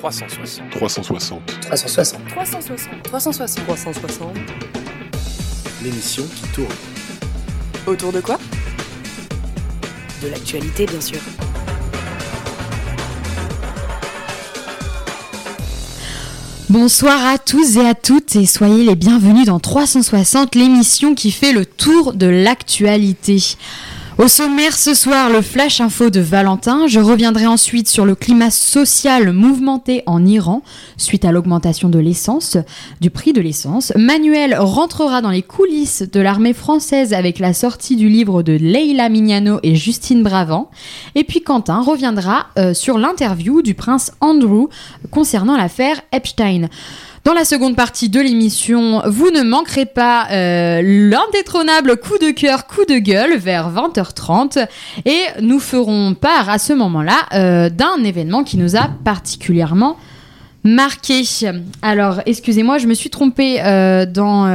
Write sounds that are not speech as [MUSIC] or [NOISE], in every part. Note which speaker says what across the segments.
Speaker 1: 360.
Speaker 2: 360.
Speaker 3: 360.
Speaker 4: 360. 360.
Speaker 3: 360.
Speaker 1: L'émission qui tourne.
Speaker 4: Autour de quoi?
Speaker 3: De l'actualité, bien sûr.
Speaker 5: Bonsoir à tous et à toutes et soyez les bienvenus dans 360, l'émission qui fait le tour de l'actualité. Au sommaire ce soir, le flash info de Valentin. Je reviendrai ensuite sur le climat social mouvementé en Iran suite à l'augmentation de l'essence, du prix de l'essence. Manuel rentrera dans les coulisses de l'armée française avec la sortie du livre de Leila Mignano et Justine Bravant. Et puis Quentin reviendra euh, sur l'interview du prince Andrew concernant l'affaire Epstein. Dans la seconde partie de l'émission, vous ne manquerez pas euh, l'indétrônable coup de cœur, coup de gueule vers 20h30 et nous ferons part à ce moment-là euh, d'un événement qui nous a particulièrement marqué. Alors, excusez-moi, je me suis trompée euh, dans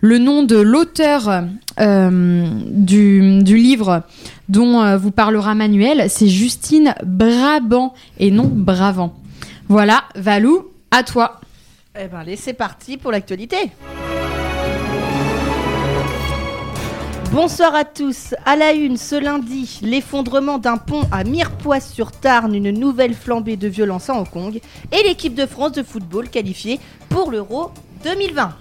Speaker 5: le nom de l'auteur du, livre dont vous parlera Manuel. C'est Justine Brabant et non Bravant. Voilà, Valou, à toi.
Speaker 6: Eh ben, allez, c'est parti pour l'actualité. Bonsoir à tous. À la une ce lundi, l'effondrement d'un pont à Mirepoix-sur-Tarn, une nouvelle flambée de violence à Hong Kong, et l'équipe de France de football qualifiée pour l'Euro 2020.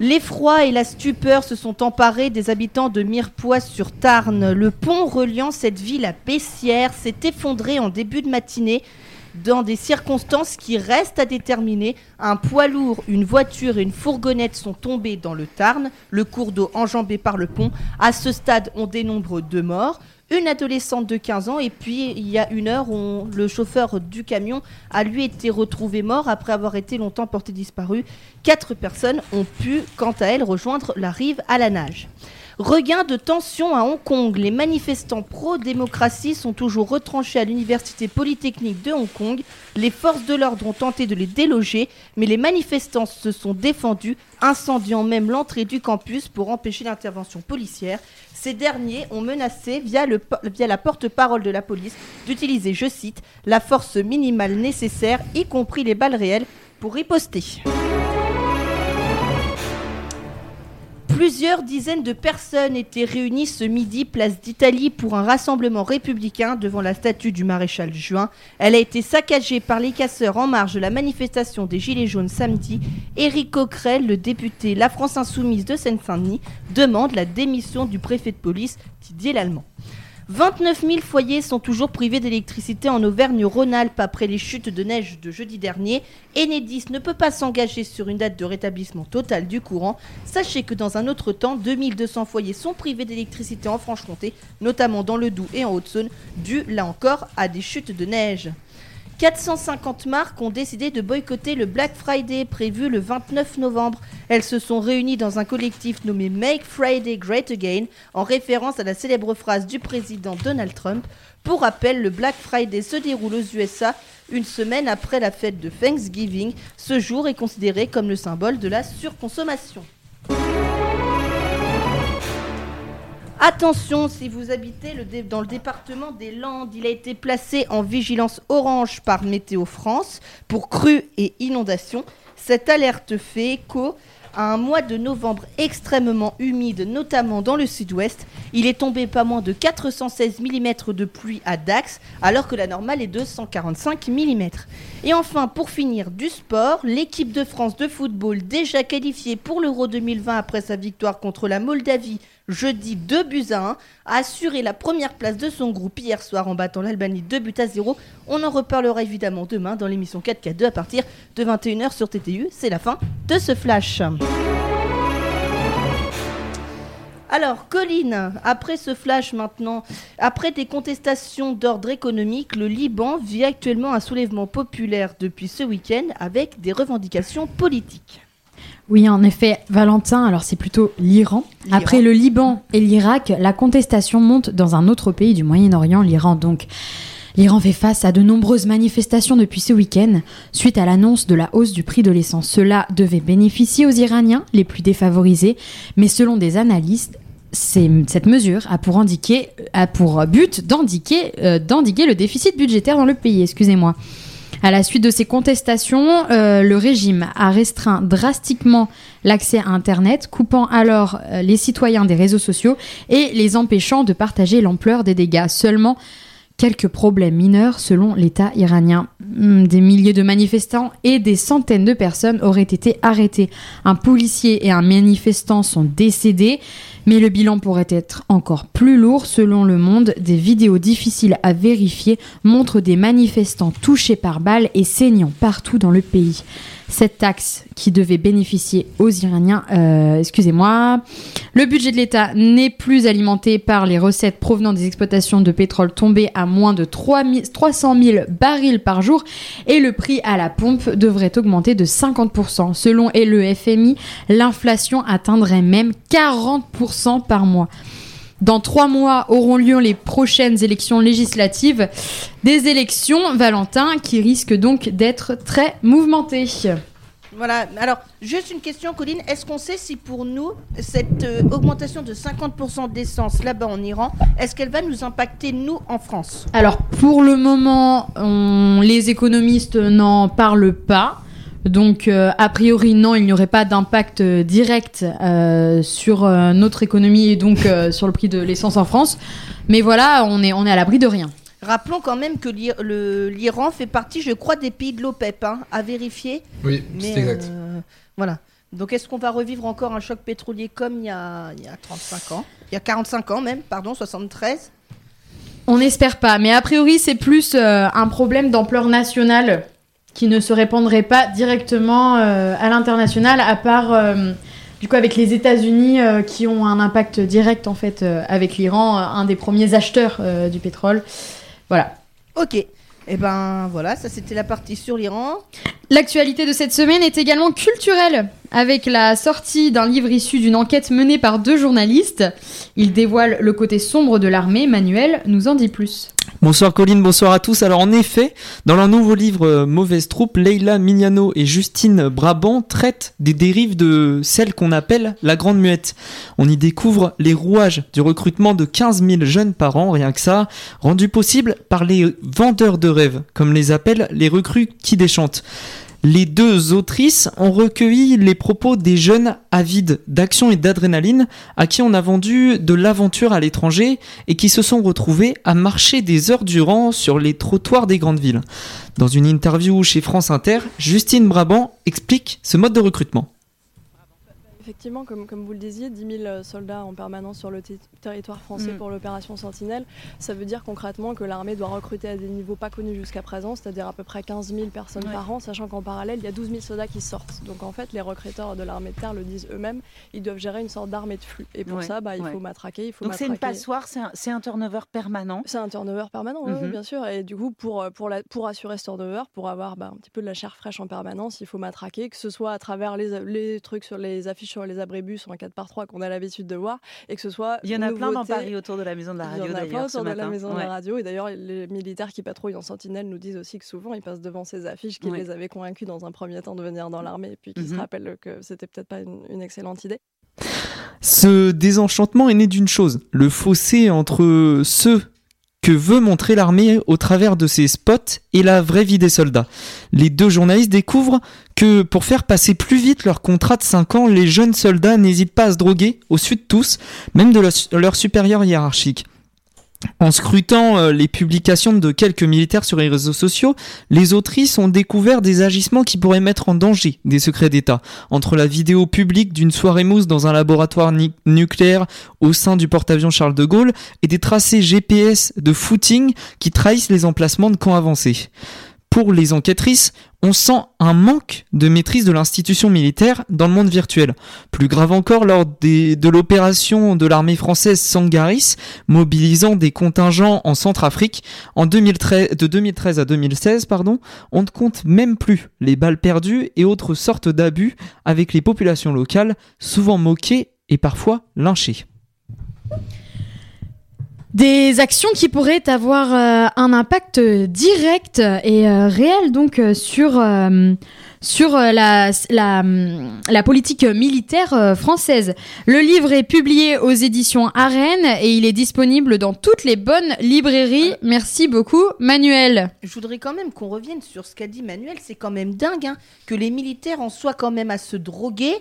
Speaker 6: L'effroi et la stupeur se sont emparés des habitants de Mirepoix-sur-Tarn. Le pont reliant cette ville à Bessières s'est effondré en début de matinée dans des circonstances qui restent à déterminer. Un poids lourd, une voiture et une fourgonnette sont tombés dans le Tarn, le cours d'eau enjambé par le pont. À ce stade, on dénombre deux morts. Une adolescente de 15 ans et puis il y a une heure, le chauffeur du camion a lui été retrouvé mort après avoir été longtemps porté disparu. Quatre personnes ont pu, quant à elles, rejoindre la rive à la nage. Regain de tension à Hong Kong. Les manifestants pro-démocratie sont toujours retranchés à l'université polytechnique de Hong Kong. Les forces de l'ordre ont tenté de les déloger, mais les manifestants se sont défendus, incendiant même l'entrée du campus pour empêcher l'intervention policière. Ces derniers ont menacé, via, via la porte-parole de la police, d'utiliser, je cite, la force minimale nécessaire, y compris les balles réelles, pour riposter. Plusieurs dizaines de personnes étaient réunies ce midi place d'Italie pour un rassemblement républicain devant la statue du maréchal Juin. Elle a été saccagée par les casseurs en marge de la manifestation des Gilets jaunes samedi. Éric Coquerel, le député La France Insoumise de Seine-Saint-Denis, demande la démission du préfet de police Didier Lallemand. 29 000 foyers sont toujours privés d'électricité en Auvergne-Rhône-Alpes après les chutes de neige de jeudi dernier. Enedis ne peut pas s'engager sur une date de rétablissement total du courant. Sachez que dans un autre temps, 2200 foyers sont privés d'électricité en Franche-Comté, notamment dans le Doubs et en Haute-Saône, dû là encore à des chutes de neige. 450 marques ont décidé de boycotter le Black Friday prévu le 29 novembre. Elles se sont réunies dans un collectif nommé Make Friday Great Again, en référence à la célèbre phrase du président Donald Trump. Pour rappel, le Black Friday se déroule aux USA une semaine après la fête de Thanksgiving. Ce jour est considéré comme le symbole de la surconsommation. Attention, si vous habitez dans le département des Landes, il a été placé en vigilance orange par Météo France pour crues et inondations. Cette alerte fait écho à un mois de novembre extrêmement humide, notamment dans le sud-ouest. Il est tombé pas moins de 416 mm de pluie à Dax, alors que la normale est de 145 mm. Et enfin, pour finir, du sport, l'équipe de France de football, déjà qualifiée pour l'Euro 2020 après sa victoire contre la Moldavie jeudi 2 buts à 1, a assuré la première place de son groupe hier soir en battant l'Albanie 2 buts à 0. On en reparlera évidemment demain dans l'émission 4K2 à partir de 21h sur TTU. C'est la fin de ce flash. Alors, Colline, après ce flash maintenant, après des contestations d'ordre économique, le Liban vit actuellement un soulèvement populaire depuis ce week-end avec des revendications politiques.
Speaker 5: Oui, en effet, Valentin, alors c'est plutôt l'Iran. Après le Liban et l'Irak, la contestation monte dans un autre pays du Moyen-Orient, l'Iran donc. L'Iran fait face à de nombreuses manifestations depuis ce week-end suite à l'annonce de la hausse du prix de l'essence. Cela devait bénéficier aux Iraniens les plus défavorisés, mais selon des analystes, cette mesure a pour, indiquer, a pour but d'endiguer euh, d'endiguer le déficit budgétaire dans le pays. Excusez-moi. À la suite de ces contestations, euh, le régime a restreint drastiquement l'accès à Internet, coupant alors euh, les citoyens des réseaux sociaux et les empêchant de partager l'ampleur des dégâts. Seulement quelques problèmes mineurs selon l'État iranien. Hmm, Des milliers de manifestants et des centaines de personnes auraient été arrêtés. Un policier et un manifestant sont décédés, mais le bilan pourrait être encore plus lourd selon le monde. Des vidéos difficiles à vérifier montrent des manifestants touchés par balles et saignant partout dans le pays. Cette taxe qui devait bénéficier aux Iraniens, euh, excusez-moi, le budget de l'État n'est plus alimenté par les recettes provenant des exploitations de pétrole tombées à moins de 3 000 300 000 barils par jour et le prix à la pompe devrait augmenter de 50%. Selon le FMI, l'inflation atteindrait même 40% par mois. Dans trois mois auront lieu les prochaines élections législatives. Des élections, Valentin, qui risquent donc d'être très mouvementées.
Speaker 6: Voilà, alors juste une question, Colline. Est-ce qu'on sait si pour nous, cette euh, augmentation de 50% d'essence là-bas en Iran, est-ce qu'elle va nous impacter, nous, en France?
Speaker 5: Alors, pour le moment, on- les économistes n'en parlent pas. Donc, euh, a priori, non, il n'y aurait pas d'impact euh, direct euh, sur euh, notre économie et donc euh, sur le prix de l'essence en France. Mais voilà, on est, on est à l'abri de rien.
Speaker 6: Rappelons quand même que l'Iran fait partie, je crois, des pays de l'OPEP, hein, à vérifier.
Speaker 2: Oui,
Speaker 6: Mais,
Speaker 2: c'est exact.
Speaker 6: euh, voilà. Donc est-ce qu'on va revivre encore un choc pétrolier comme il y a, il y a 35 ans? Il y a 45 ans même, pardon, 73
Speaker 5: On n'espère pas, mais a priori c'est plus euh, un problème d'ampleur nationale qui ne se répandrait pas directement euh, à l'international, à part euh, du coup avec les États-Unis euh, qui ont un impact direct en fait euh, avec l'Iran, un des premiers acheteurs euh, du pétrole. Voilà.
Speaker 6: Ok. Et ben voilà, ça c'était la partie sur l'Iran.
Speaker 5: L'actualité de cette semaine est également culturelle, avec la sortie d'un livre issu d'une enquête menée par deux journalistes. Il dévoile le côté sombre de l'armée. Manuel nous en dit plus.
Speaker 7: Bonsoir Colline, bonsoir à tous. Alors en effet, dans leur nouveau livre euh, Mauvaise troupe, Leila Mignano et Justine Brabant traitent des dérives de celle qu'on appelle la Grande Muette. On y découvre les rouages du recrutement de 15 000 jeunes par an, rien que ça, rendu possible par les vendeurs de rêves, comme les appellent les recrues qui déchantent. Les deux autrices ont recueilli les propos des jeunes avides d'action et d'adrénaline à qui on a vendu de l'aventure à l'étranger et qui se sont retrouvés à marcher des heures durant sur les trottoirs des grandes villes. Dans une interview chez France Inter, Justine Brabant explique ce mode de recrutement.
Speaker 8: Effectivement, comme, comme vous le disiez, 10 000 soldats en permanence sur le territoire français
Speaker 5: Mm.
Speaker 8: pour l'opération Sentinelle. Ça veut dire concrètement que l'armée doit recruter à des niveaux pas connus jusqu'à présent, c'est-à-dire à peu près 15 000 personnes
Speaker 9: Ouais.
Speaker 8: par an, sachant qu'en parallèle, il y a 12 000 soldats qui sortent. Donc en fait, les recruteurs de l'armée de terre le disent eux-mêmes, ils doivent gérer une sorte d'armée de flux. Et pour
Speaker 9: Ouais,
Speaker 8: ça, bah, il
Speaker 9: ouais.
Speaker 8: faut matraquer, il faut
Speaker 9: Donc c'est une passoire, c'est un, turnover permanent.
Speaker 8: C'est un turnover permanent, oui, oui,
Speaker 9: Mhm.
Speaker 8: bien sûr. Et du coup, pour, euh, pour, la, pour assurer ce turnover, pour avoir bah, un petit peu de la chair fraîche en permanence, il faut matraquer, que ce soit à travers les, les trucs sur les affiches sur les abribus en 4x3 qu'on a l'habitude de voir, et que ce soit.
Speaker 9: Il y en a plein dans. Paris autour de la maison de la
Speaker 8: Il
Speaker 9: radio
Speaker 8: y en a plein autour de la maison de la radio. Et d'ailleurs, les militaires qui patrouillent en sentinelle nous disent aussi que souvent, ils passent devant ces affiches qui
Speaker 9: Ouais.
Speaker 8: les avaient convaincus dans un premier temps de venir dans l'armée, et puis qui se
Speaker 9: Mhm.
Speaker 8: rappellent que c'était peut-être pas une, une excellente idée.
Speaker 7: Ce désenchantement est né d'une chose, le fossé entre ceux que veut montrer l'armée au travers de ses spots et la vraie vie des soldats. Les deux journalistes découvrent que pour faire passer plus vite leur contrat de 5 ans, les jeunes soldats n'hésitent pas à se droguer, au sud de tous, même de leur- leurs supérieurs hiérarchiques. En scrutant euh, les publications de quelques militaires sur les réseaux sociaux, les autrices ont découvert des agissements qui pourraient mettre en danger des secrets d'État. Entre la vidéo publique d'une soirée mousse dans un laboratoire nucléaire au sein du porte-avions Charles de Gaulle et des tracés GPS de footing qui trahissent les emplacements de camps avancés. Pour les enquêtrices, on sent un manque de maîtrise de l'institution militaire dans le monde virtuel. Plus grave encore, lors de l'opération de l'armée française Sangaris, mobilisant des contingents en Centrafrique, en 2013, de 2013 à 2016, pardon, on ne compte même plus les balles perdues et autres sortes d'abus avec les populations locales, souvent moquées et parfois lynchées.
Speaker 5: Des actions qui pourraient avoir euh, un impact direct et euh, réel donc euh, sur, euh, sur la, la, la politique militaire française. Le livre est publié aux éditions Arène et il est disponible dans toutes les bonnes librairies. Merci beaucoup, Manuel.
Speaker 6: Je voudrais quand même qu'on revienne sur ce qu'a dit Manuel. C'est quand même dingue hein, que les militaires en soient quand même à se droguer.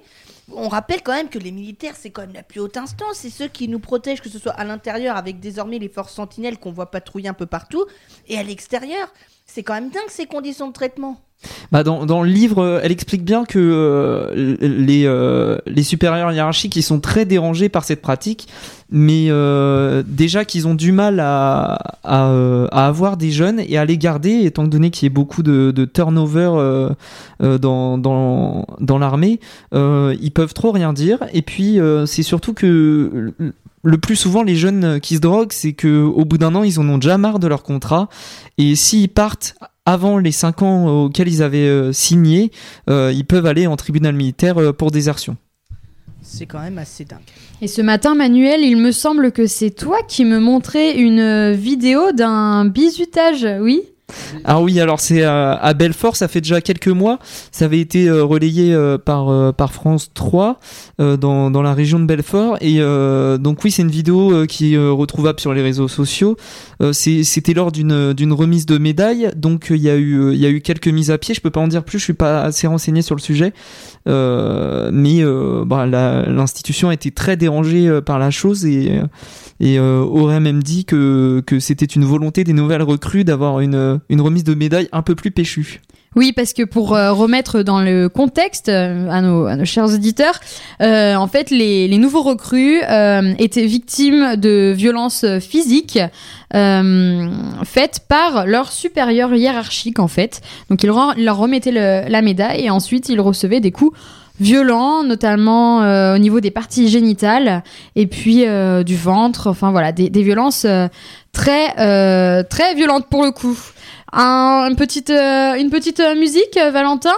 Speaker 6: On rappelle quand même que les militaires, c'est quand même la plus haute instance. C'est ceux qui nous protègent, que ce soit à l'intérieur avec désormais les forces sentinelles qu'on voit patrouiller un peu partout, et à l'extérieur. C'est quand même dingue ces conditions de traitement.
Speaker 7: Bah dans, le livre, euh, elle explique bien que euh, les, euh, les supérieurs hiérarchiques sont très dérangés par cette pratique, mais euh, déjà qu'ils ont du mal euh, à avoir des jeunes et à les garder, étant donné qu'il y a beaucoup de, turnover euh, dans, l'armée, ils peuvent trop rien dire. Et puis c'est surtout que le- plus souvent les jeunes qui se droguent, c'est que au bout d'un an ils en ont déjà marre de leur contrat et s'ils partent avant les 5 ans auxquels ils avaient signé, ils peuvent aller en tribunal militaire pour désertion.
Speaker 6: C'est quand même assez dingue.
Speaker 5: Et ce matin, Manuel, il me semble que c'est toi qui me montrais une vidéo d'un bizutage, oui?
Speaker 7: Ah oui, alors c'est euh, à Belfort, ça fait déjà quelques mois. Ça avait été euh, relayé euh, par, par France 3 euh, dans, dans la région de Belfort. Et donc oui, c'est une vidéo qui est retrouvable sur les réseaux sociaux. C'était lors d'une remise de médaille. Donc il y, a eu, y a eu quelques mises à pied. Je peux pas en dire plus, je suis pas assez renseigné sur le sujet. Mais bah, l'institution a été très dérangée par la chose et, et aurait même dit que, que c'était une volonté des nouvelles recrues d'avoir une, une remise de médaille un peu plus péchue.
Speaker 5: Oui, parce que pour euh, remettre dans le contexte euh, à, nos, chers auditeurs, euh, en fait, les, nouveaux recrues étaient victimes de violences physiques faites par leur supérieur hiérarchique, en fait. Donc, ils leur remettaient la médaille et ensuite, ils recevaient des coups violents, notamment euh, au niveau des parties génitales et puis euh, du ventre. Enfin, voilà, des, des violences euh, très, euh, très violentes pour le coup. Un, une petite, euh, une petite euh, musique, Valentin?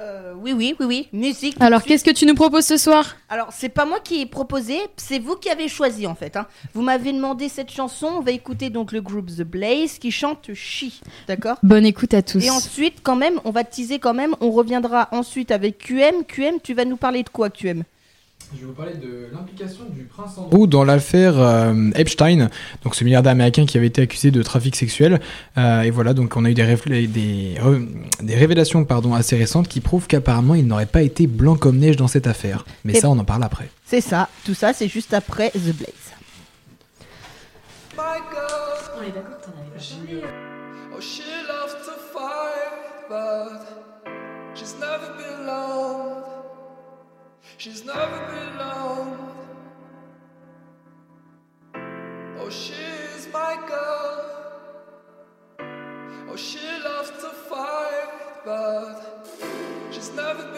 Speaker 6: Euh, oui, oui, oui, oui. Musique.
Speaker 5: Alors, qu'est-ce que tu nous proposes ce soir?
Speaker 6: Alors, c'est pas moi qui ai proposé, c'est vous qui avez choisi en fait. hein. Vous m'avez demandé cette chanson, on va écouter donc le groupe The Blaze qui chante She, d'accord?
Speaker 5: Bonne écoute à tous.
Speaker 6: Et ensuite, quand même, on va teaser quand même, on reviendra ensuite avec QM. QM, tu vas nous parler de quoi, QM
Speaker 2: Je vais vous parler de l'implication du prince Andrew dans l'affaire euh, Epstein, donc ce milliardaire américain qui avait été accusé de trafic sexuel. Euh, et voilà, donc on a eu des, révélations pardon, assez récentes qui prouvent qu'apparemment il n'aurait pas été blanc comme neige dans cette affaire. Mais
Speaker 6: Et-
Speaker 2: ça, on en parle après.
Speaker 6: C'est ça, tout ça, c'est juste après The Blaze.
Speaker 10: Oh, she loves to fight, but she's never been loved. She's never been loved. Oh, she's my girl. Oh, she loves to fight, but she's never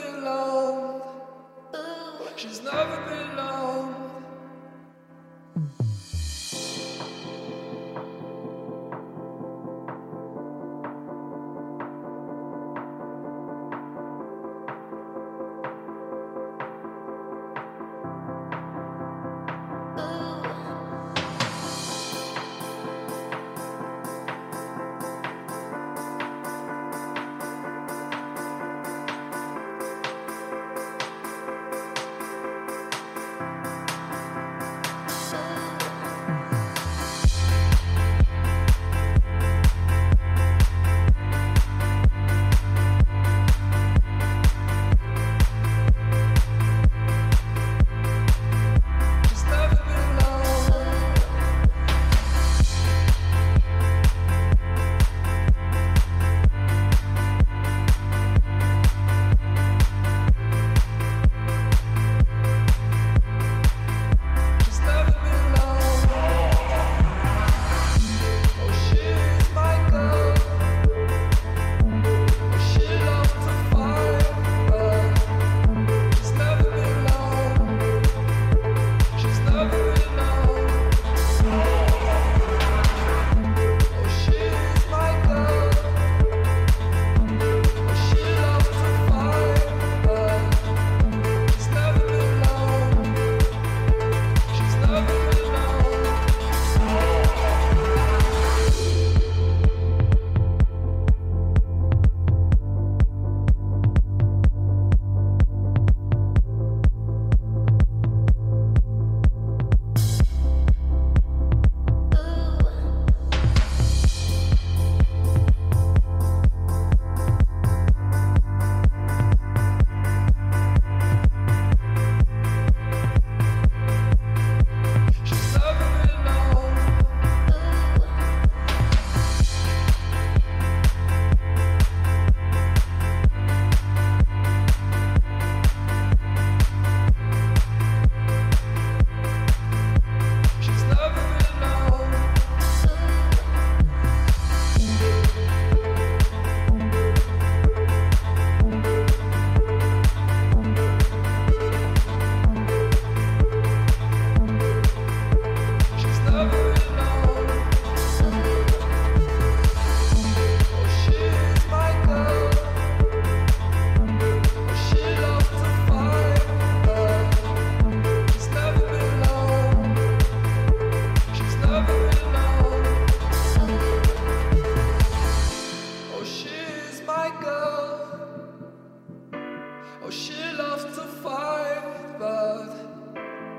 Speaker 10: but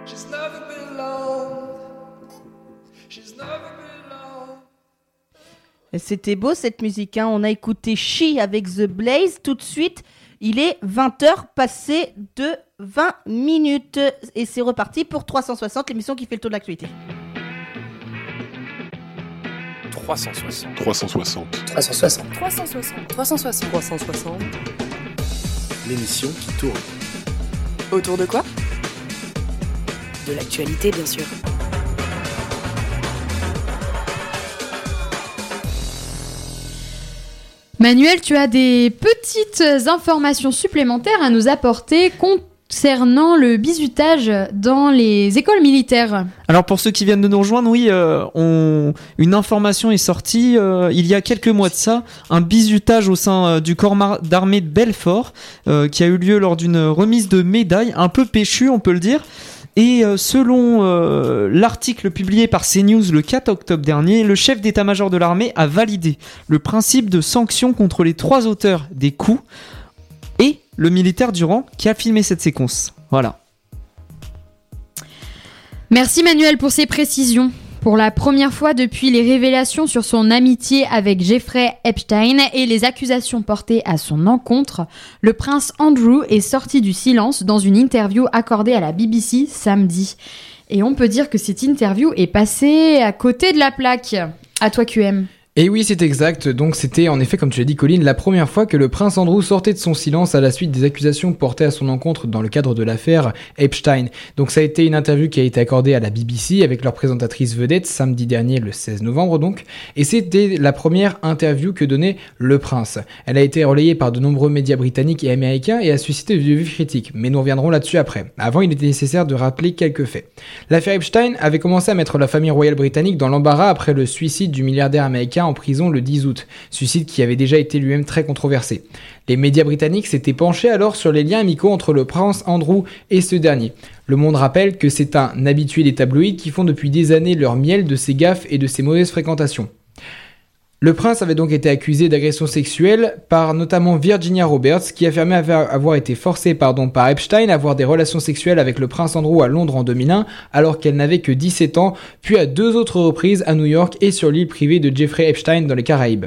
Speaker 10: she's never been. She's never been.
Speaker 6: C'était beau cette musique, hein. on a écouté She avec The Blaze tout de suite. Il est 20h passé de 20 minutes et c'est reparti pour 360, l'émission qui fait le tour de l'actualité.
Speaker 1: 360.
Speaker 3: 360.
Speaker 4: 360. 360. 360.
Speaker 8: 360.
Speaker 1: L'émission qui tourne.
Speaker 4: Autour de quoi?
Speaker 3: De l'actualité, bien sûr.
Speaker 5: Manuel, tu as des petites informations supplémentaires à nous apporter concernant le bizutage dans les écoles militaires.
Speaker 7: Alors pour ceux qui viennent de nous rejoindre, oui, euh, une information est sortie euh, il y a quelques mois de ça, un bizutage au sein euh, du corps d'armée de Belfort qui a eu lieu lors d'une remise de médailles, un peu péchu on peut le dire. Et selon l'article publié par CNews le 4 octobre dernier, le chef d'état-major de l'armée a validé le principe de sanction contre les trois auteurs des coups le militaire Durand qui a filmé cette séquence. Voilà.
Speaker 5: Merci Manuel pour ces précisions. Pour la première fois depuis les révélations sur son amitié avec Jeffrey Epstein et les accusations portées à son encontre, le prince Andrew est sorti du silence dans une interview accordée à la BBC samedi. Et on peut dire que cette interview est passée à côté de la plaque. À toi QM.
Speaker 2: Et oui, c'est exact. Donc c'était en effet, comme tu l'as dit, Colline, la première fois que le prince Andrew sortait de son silence à la suite des accusations portées à son encontre dans le cadre de l'affaire Epstein. Donc ça a été une interview qui a été accordée à la BBC avec leur présentatrice vedette samedi dernier, le 16 novembre donc. Et c'était la première interview que donnait le prince. Elle a été relayée par de nombreux médias britanniques et américains et a suscité de vives critiques. Mais nous reviendrons là-dessus après. Avant, il était nécessaire de rappeler quelques faits. L'affaire Epstein avait commencé à mettre la famille royale britannique dans l'embarras après le suicide du milliardaire américain prison le 10 août, suicide qui avait déjà été lui-même très controversé. Les médias britanniques s'étaient penchés alors sur les liens amicaux entre le prince Andrew et ce dernier. Le Monde rappelle que c'est un habitué des tabloïds qui font depuis des années leur miel de ses gaffes et de ses mauvaises fréquentations. Le prince avait donc été accusé d'agression sexuelle par notamment Virginia Roberts, qui affirmait avoir été forcée par Epstein à avoir des relations sexuelles avec le prince Andrew à Londres en 2001, alors qu'elle n'avait que 17 ans, puis à deux autres reprises à New York et sur l'île privée de Jeffrey Epstein dans les Caraïbes.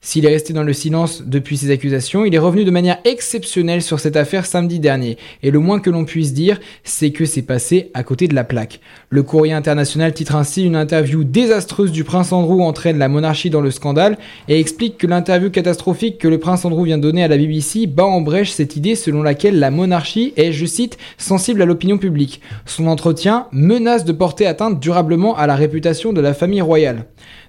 Speaker 2: S'il est resté dans le silence depuis ces accusations, il est revenu de manière exceptionnelle sur cette affaire samedi dernier. Et le moins que l'on puisse dire, c'est que c'est passé à côté de la plaque. Le courrier international titre ainsi une interview désastreuse du prince Andrew entraîne la monarchie dans le scandale et explique que l'interview catastrophique que le prince Andrew vient donner à la BBC bat en brèche cette idée selon laquelle la monarchie est, je cite, sensible à l'opinion publique. Son entretien menace de porter atteinte durablement à la réputation de la famille royale.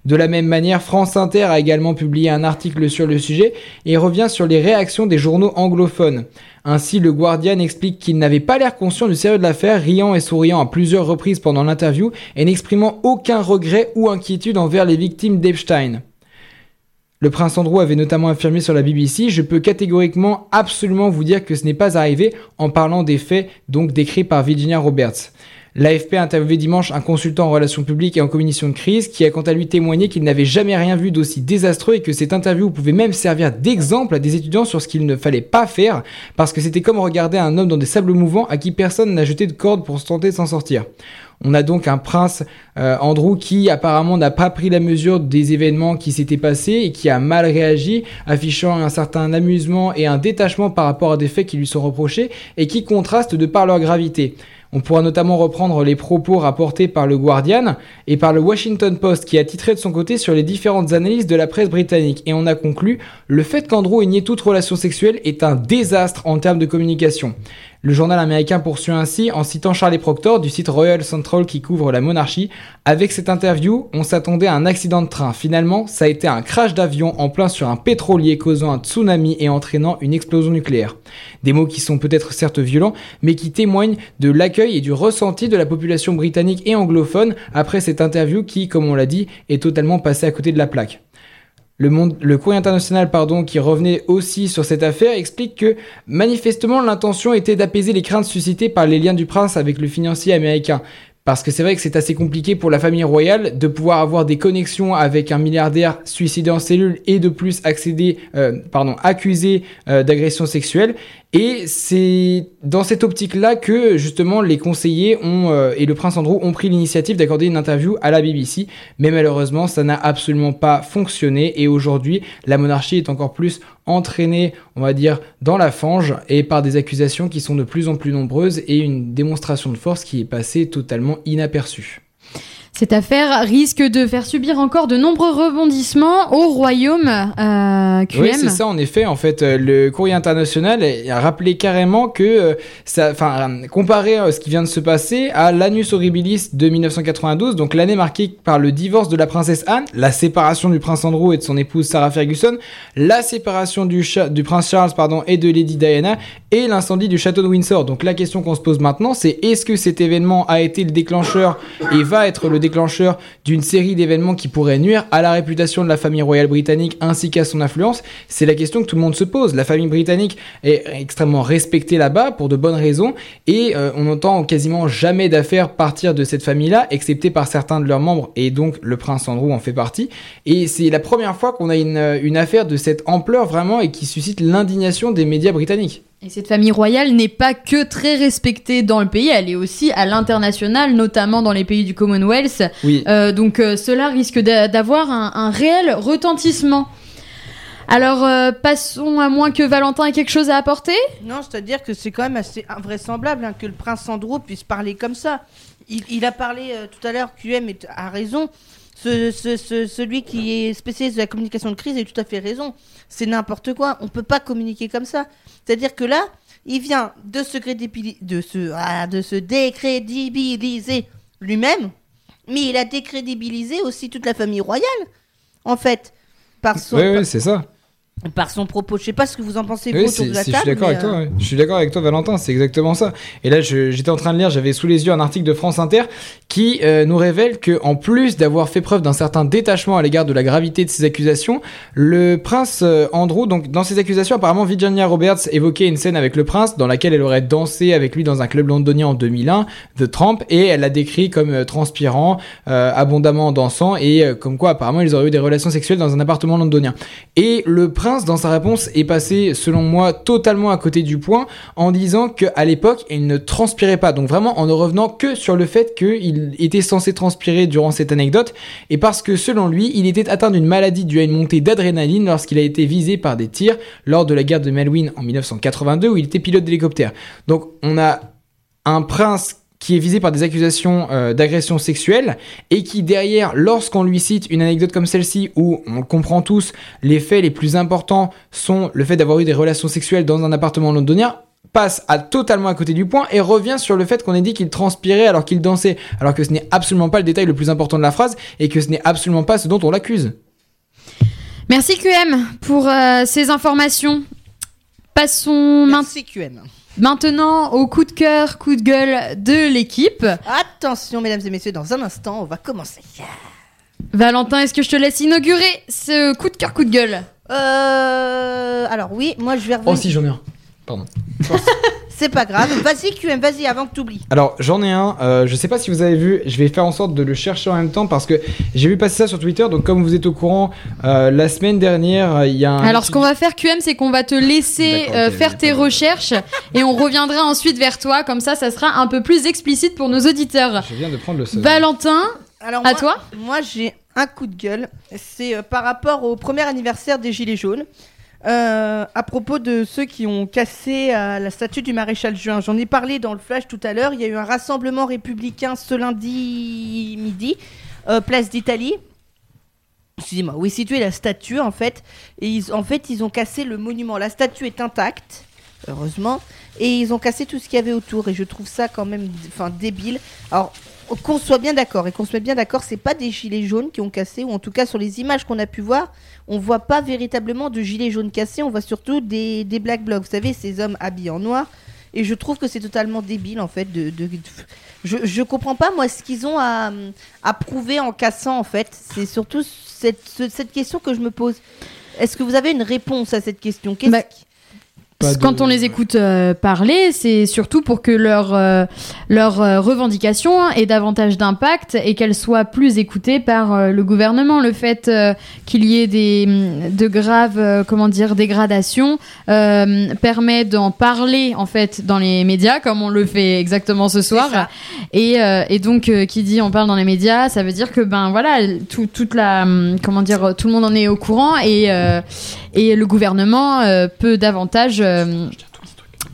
Speaker 2: De la même manière, France Inter a également publié un article sur le sujet et revient sur les réactions des journaux anglophones. Ainsi, le Guardian explique qu'il n'avait pas l'air conscient du sérieux de l'affaire, riant et souriant à plusieurs reprises pendant l'interview et n'exprimant aucun regret ou inquiétude envers les victimes d'Epstein. Le prince Andrew avait notamment affirmé sur la BBC Je peux catégoriquement absolument vous dire que ce n'est pas arrivé en parlant des faits donc décrits par Virginia Roberts. L'AFP a interviewé dimanche un consultant en relations publiques et en communication de crise qui a quant à lui témoigné qu'il n'avait jamais rien vu d'aussi désastreux et que cette interview pouvait même servir d'exemple à des étudiants sur ce qu'il ne fallait pas faire parce que c'était comme regarder un homme dans des sables mouvants à qui personne n'a jeté de corde pour se tenter de s'en sortir. On a donc un prince euh, Andrew qui apparemment n'a pas pris la mesure des événements qui s'étaient passés et qui a mal réagi, affichant un certain amusement et un détachement par rapport à des faits qui lui sont reprochés et qui contrastent de par leur gravité. On pourra notamment reprendre les propos rapportés par le Guardian et par le Washington Post qui a titré de son côté sur les différentes analyses de la presse britannique et on a conclu le fait qu'Andrew ait nié toute relation sexuelle est un désastre en termes de communication. Le journal américain poursuit ainsi en citant Charlie Proctor du site Royal Central qui couvre la monarchie. Avec cette interview, on s'attendait à un accident de train. Finalement, ça a été un crash d'avion en plein sur un pétrolier causant un tsunami et entraînant une explosion nucléaire. Des mots qui sont peut-être certes violents, mais qui témoignent de l'accueil et du ressenti de la population britannique et anglophone après cette interview qui, comme on l'a dit, est totalement passée à côté de la plaque. Le, monde, le courrier international, pardon, qui revenait aussi sur cette affaire, explique que manifestement l'intention était d'apaiser les craintes suscitées par les liens du prince avec le financier américain. Parce que c'est vrai que c'est assez compliqué pour la famille royale de pouvoir avoir des connexions avec un milliardaire suicidé en cellule et de plus accéder, euh, pardon, accusé euh, d'agression sexuelle. Et c'est dans cette optique-là que justement les conseillers ont, euh, et le prince Andrew ont pris l'initiative d'accorder une interview à la BBC. Mais malheureusement, ça n'a absolument pas fonctionné. Et aujourd'hui, la monarchie est encore plus entraînée, on va dire, dans la fange et par des accusations qui sont de plus en plus nombreuses et une démonstration de force qui est passée totalement inaperçue.
Speaker 5: Cette affaire risque de faire subir encore de nombreux rebondissements au royaume euh, QM.
Speaker 2: Oui, c'est ça, en effet. En fait, euh, le courrier international a rappelé carrément que, euh, enfin, comparé à ce qui vient de se passer à l'Anus Horribilis de 1992, donc l'année marquée par le divorce de la princesse Anne, la séparation du prince Andrew et de son épouse Sarah Ferguson, la séparation du, du prince Charles pardon, et de Lady Diana, et l'incendie du château de Windsor. Donc la question qu'on se pose maintenant, c'est est-ce que cet événement a été le déclencheur et va être le déclencheur d'une série d'événements qui pourraient nuire à la réputation de la famille royale britannique ainsi qu'à son influence C'est la question que tout le monde se pose. La famille britannique est extrêmement respectée là-bas pour de bonnes raisons et euh, on n'entend quasiment jamais d'affaires partir de cette famille-là, excepté par certains de leurs membres et donc le prince Andrew en fait partie. Et c'est la première fois qu'on a une, euh, une affaire de cette ampleur vraiment et qui suscite l'indignation des médias britanniques.
Speaker 5: Et cette famille royale n'est pas que très respectée dans le pays, elle est aussi à l'international, notamment dans les pays du Commonwealth.
Speaker 2: Oui.
Speaker 5: Euh, donc euh, cela risque d'a- d'avoir un, un réel retentissement. Alors euh, passons à moins que Valentin ait quelque chose à apporter?
Speaker 6: Non, c'est-à-dire que c'est quand même assez invraisemblable hein, que le prince Andrew puisse parler comme ça. Il, il a parlé euh, tout à l'heure, QM a raison. Ce, ce- ce- celui qui est spécialiste de la communication de crise a tout à fait raison. C'est n'importe quoi. On peut pas communiquer comme ça. C'est-à-dire que là, il vient de se, de se, ah, de se décrédibiliser lui-même, mais il a décrédibilisé aussi toute la famille royale, en fait. Par son,
Speaker 2: Oui, oui, c'est ça.
Speaker 6: Par son propos. Je sais pas ce que vous en pensez, vous,
Speaker 2: Oui,
Speaker 6: autour de la table.
Speaker 2: je suis d'accord avec toi.
Speaker 6: euh,
Speaker 2: ouais. Je suis d'accord avec toi, Valentin. C'est exactement ça. Et là, j'étais en train de lire, j'avais sous les yeux un article de France Inter qui euh, nous révèle que, en plus d'avoir fait preuve d'un certain détachement à l'égard de la gravité de ces accusations, le prince euh, Andrew, donc dans ces accusations, apparemment Virginia Roberts évoquait une scène avec le prince dans laquelle elle aurait dansé avec lui dans un club londonien en 2001, The Tramp, et elle l'a décrit comme euh, transpirant, euh, abondamment dansant, et euh, comme quoi apparemment ils auraient eu des relations sexuelles dans un appartement londonien. Et le prince, dans sa réponse, est passé, selon moi, totalement à côté du point en disant qu'à l'époque, il ne transpirait pas. Donc vraiment en ne revenant que sur le fait qu'il était censé transpirer durant cette anecdote et parce que selon lui, il était atteint d'une maladie due à une montée d'adrénaline lorsqu'il a été visé par des tirs lors de la guerre de Melwyn en 1982 où il était pilote d'hélicoptère. Donc on a un prince qui est visé par des accusations euh, d'agression sexuelle et qui derrière, lorsqu'on lui cite une anecdote comme celle-ci où on le comprend tous, les faits les plus importants sont le fait d'avoir eu des relations sexuelles dans un appartement londonien, passe à totalement à côté du point et revient sur le fait qu'on ait dit qu'il transpirait alors qu'il dansait, alors que ce n'est absolument pas le détail le plus important de la phrase et que ce n'est absolument pas ce dont on l'accuse.
Speaker 5: Merci QM pour euh, ces informations. Passons main-
Speaker 6: Merci QM.
Speaker 5: Maintenant au coup de cœur, coup de gueule de l'équipe.
Speaker 6: Attention, mesdames et messieurs, dans un instant, on va commencer.
Speaker 5: Valentin, est-ce que je te laisse inaugurer ce coup de cœur, coup de gueule?
Speaker 6: Euh, alors oui, moi je vais revenir.
Speaker 2: Oh si, j'en ai un. Pardon. [LAUGHS]
Speaker 6: C'est pas grave. Vas-y QM, vas-y avant que tu oublies.
Speaker 2: Alors j'en ai un, euh, je sais pas si vous avez vu, je vais faire en sorte de le chercher en même temps parce que j'ai vu passer ça sur Twitter, donc comme vous êtes au courant, euh, la semaine dernière, euh, il y a un...
Speaker 5: Alors, ce qu'on va faire, QM, c'est qu'on va te laisser euh, faire tes recherches et on reviendra ensuite vers toi. Comme ça, ça sera un peu plus explicite pour nos auditeurs.
Speaker 2: Je viens de prendre le seul.
Speaker 5: Valentin,
Speaker 6: Alors
Speaker 5: À
Speaker 6: moi,
Speaker 5: toi
Speaker 6: Moi j'ai un coup de gueule. C'est euh, par rapport au premier anniversaire des Gilets jaunes. Euh, à propos de ceux qui ont cassé euh, la statue du maréchal Juin. J'en ai parlé dans le flash tout à l'heure. Il y a eu un rassemblement républicain ce lundi midi, euh, place d'Italie. Excusez-moi, où est située la statue en fait. Et en fait, ils ont cassé le monument. La statue est intacte, heureusement. Et ils ont cassé tout ce qu'il y avait autour. Et je trouve ça quand même enfin, débile. Alors, qu'on soit bien d'accord et qu'on se mette bien d'accord, c'est pas des gilets jaunes qui ont cassé, ou en tout cas sur les images qu'on a pu voir, on voit pas véritablement de gilets jaunes cassés, on voit surtout des, des black blocs, vous savez, ces hommes habillés en noir. Et je trouve que c'est totalement débile en fait. De, de- de- je, je comprends pas moi ce qu'ils ont à, à prouver en cassant en fait. C'est surtout cette, ce- cette question que je me pose. Est-ce que vous avez une réponse à cette question? Qu'est-ce
Speaker 5: Bah,
Speaker 6: qui-
Speaker 2: pas de-
Speaker 5: Quand on les écoute euh, parler, c'est surtout pour que leur, euh, leur euh, revendication ait davantage d'impact et qu'elles soient plus écoutées par euh, le gouvernement. Le fait euh, qu'il y ait des, de graves euh, comment dire, dégradations euh, permet d'en parler en fait dans les médias, comme on le fait exactement ce soir. Et, euh, et donc, euh, qui dit on parle dans les médias, ça veut dire que ben voilà, tout, toute la comment dire, tout le monde en est au courant et euh, et le gouvernement euh, peut davantage euh,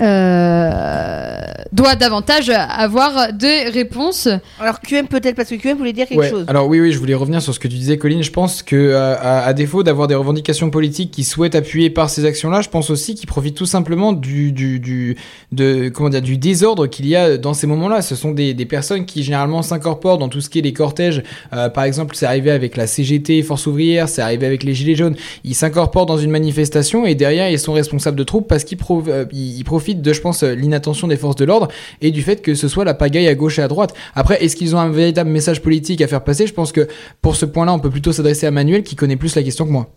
Speaker 5: euh, doit davantage avoir des réponses.
Speaker 6: Alors QM peut-être parce que QM voulait dire quelque
Speaker 2: Ouais,
Speaker 6: chose.
Speaker 2: Alors oui, oui, je voulais revenir sur ce que tu disais, Colline. Je pense que euh, à, à défaut d'avoir des revendications politiques qui souhaitent appuyer par ces actions-là, je pense aussi qu'ils profitent tout simplement du, du, du, de, comment dire, du désordre qu'il y a dans ces moments-là. Ce sont des, des personnes qui généralement s'incorporent dans tout ce qui est les cortèges. Euh, par exemple, c'est arrivé avec la CGT, Force ouvrière, c'est arrivé avec les Gilets jaunes. Ils s'incorporent dans une manifestation et derrière, ils sont responsables de troupes parce qu'ils pro- euh, ils- ils de, je pense, euh, l'inattention des forces de l'ordre et du fait que ce soit la pagaille à gauche et à droite. Après, est-ce qu'ils ont un véritable message politique à faire passer? Je pense que pour ce point-là, on peut plutôt s'adresser à Manuel qui connaît plus la question que moi.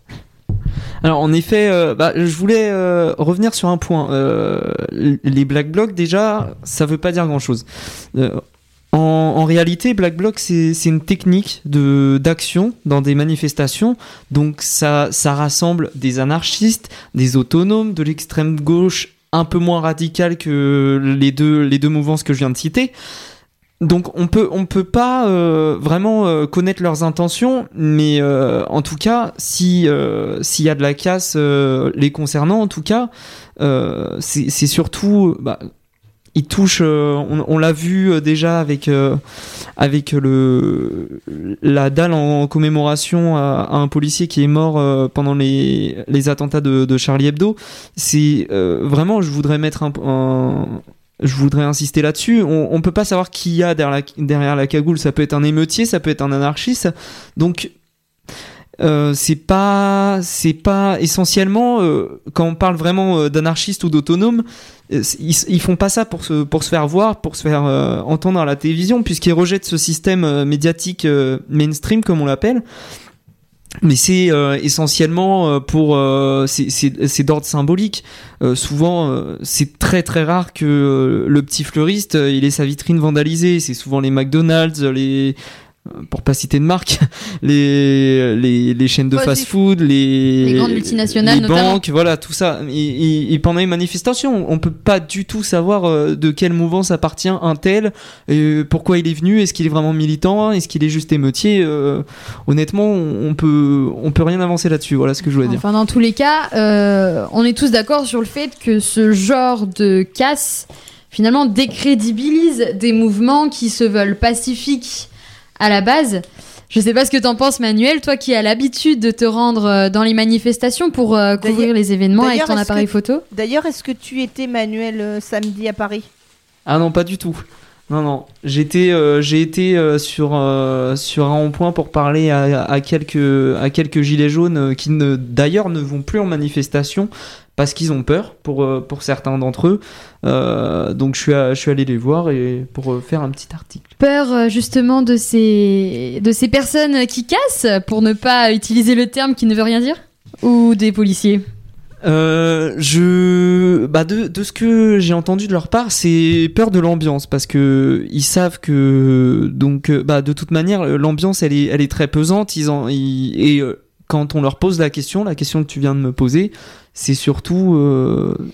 Speaker 7: Alors en effet, euh, bah, je voulais euh, revenir sur un point. Les black blocs déjà, ça veut pas dire grand-chose. En, réalité, black bloc c'est une technique de d'action dans des manifestations. Donc ça ça rassemble des anarchistes, des autonomes, de l'extrême gauche un peu moins radical que les deux les deux mouvances que je viens de citer. Donc on peut on peut pas euh, vraiment euh, connaître leurs intentions, mais euh, en tout cas si euh, s'il y a de la casse euh, les concernant, en tout cas euh, c'est surtout bah, ils touchent. euh, on l'a vu euh, déjà avec euh, avec le la dalle en commémoration à, un policier qui est mort pendant les les attentats de, Charlie Hebdo. C'est vraiment je voudrais mettre un, je voudrais insister là-dessus. On, on peut pas savoir qui y a derrière la, derrière la cagoule. Ça peut être un émeutier, ça peut être un anarchiste. Donc euh, c'est pas c'est pas essentiellement euh, quand on parle vraiment euh, d'anarchistes ou d'autonomes euh, ils, ils font pas ça pour se pour se faire voir pour se faire euh, entendre à la télévision puisqu'ils rejettent ce système médiatique mainstream comme on l'appelle. Mais c'est essentiellement pour c'est- d'ordre symbolique. Souvent c'est très très rare que le petit fleuriste il ait sa vitrine vandalisée. C'est souvent les McDonald's les pour pas citer de marque, [LAUGHS] les, les, les chaînes de fast-food, les,
Speaker 5: Les grandes multinationales,
Speaker 7: les
Speaker 5: notamment.
Speaker 7: banques, voilà, tout ça. Et, et- et pendant les manifestations, on peut pas du tout savoir euh, de quelle mouvance appartient un tel, et pourquoi il est venu, est-ce qu'il est vraiment militant, est-ce qu'il est juste émeutier. euh, honnêtement, on peut, on peut rien avancer là-dessus. Voilà ce que je voulais dire.
Speaker 5: Enfin, dans tous les cas, euh, on est tous d'accord sur le fait que ce genre de casse, finalement, décrédibilise des mouvements qui se veulent pacifiques à la base. Je sais pas ce que t'en penses, Manuel, toi qui as l'habitude de te rendre euh, dans les manifestations pour euh, couvrir
Speaker 6: D'ailleurs-
Speaker 5: les événements avec ton
Speaker 6: est-ce
Speaker 5: appareil
Speaker 6: que-
Speaker 5: photo.
Speaker 6: D'ailleurs, est-ce que tu étais Manuel euh, samedi à Paris?
Speaker 7: Ah non, pas du tout. Non, non. J'étais, euh, j'ai été euh, sur euh, sur un rond-point pour parler à, quelques gilets jaunes qui d'ailleurs ne vont plus en manifestation parce qu'ils ont peur pour certains d'entre eux. Donc je suis allé les voir et pour faire un petit article.
Speaker 5: Peur justement de ces, de ces personnes qui cassent, pour ne pas utiliser le terme qui ne veut rien dire? Ou des policiers?
Speaker 7: Euh, je, bah de, ce que j'ai entendu de leur part, c'est peur de l'ambiance parce que ils savent que donc euh, bah de toute manière l'ambiance elle est elle est très pesante. Ils en et euh, quand on leur pose la question, la question que tu viens de me poser, c'est surtout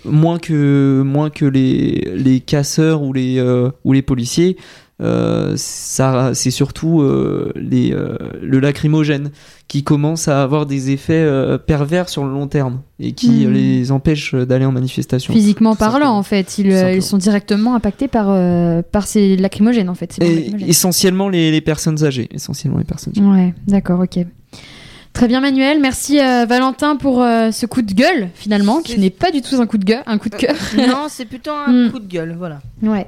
Speaker 7: moins que moins que les les casseurs ou les ou les policiers. Euh, ça c'est surtout euh, les euh, le lacrymogène qui commence à avoir des effets pervers sur le long terme et qui
Speaker 5: Mhm.
Speaker 7: les empêche d'aller en manifestation.
Speaker 5: Physiquement parlant, en fait, ils, sont directement impactés par, euh, par ces lacrymogènes, en fait. ces bombes
Speaker 7: Et
Speaker 5: lacrymogènes.
Speaker 7: essentiellement les, les personnes âgées, essentiellement les personnes âgées.
Speaker 5: Ouais, d'accord, ok. Très bien, Manuel. Merci, euh, Valentin, pour euh, ce coup de gueule, finalement, qui n'est pas du tout un coup de gueule, un coup de cœur.
Speaker 6: Non, c'est plutôt un
Speaker 5: Hmm.
Speaker 6: coup de gueule, voilà.
Speaker 5: Ouais.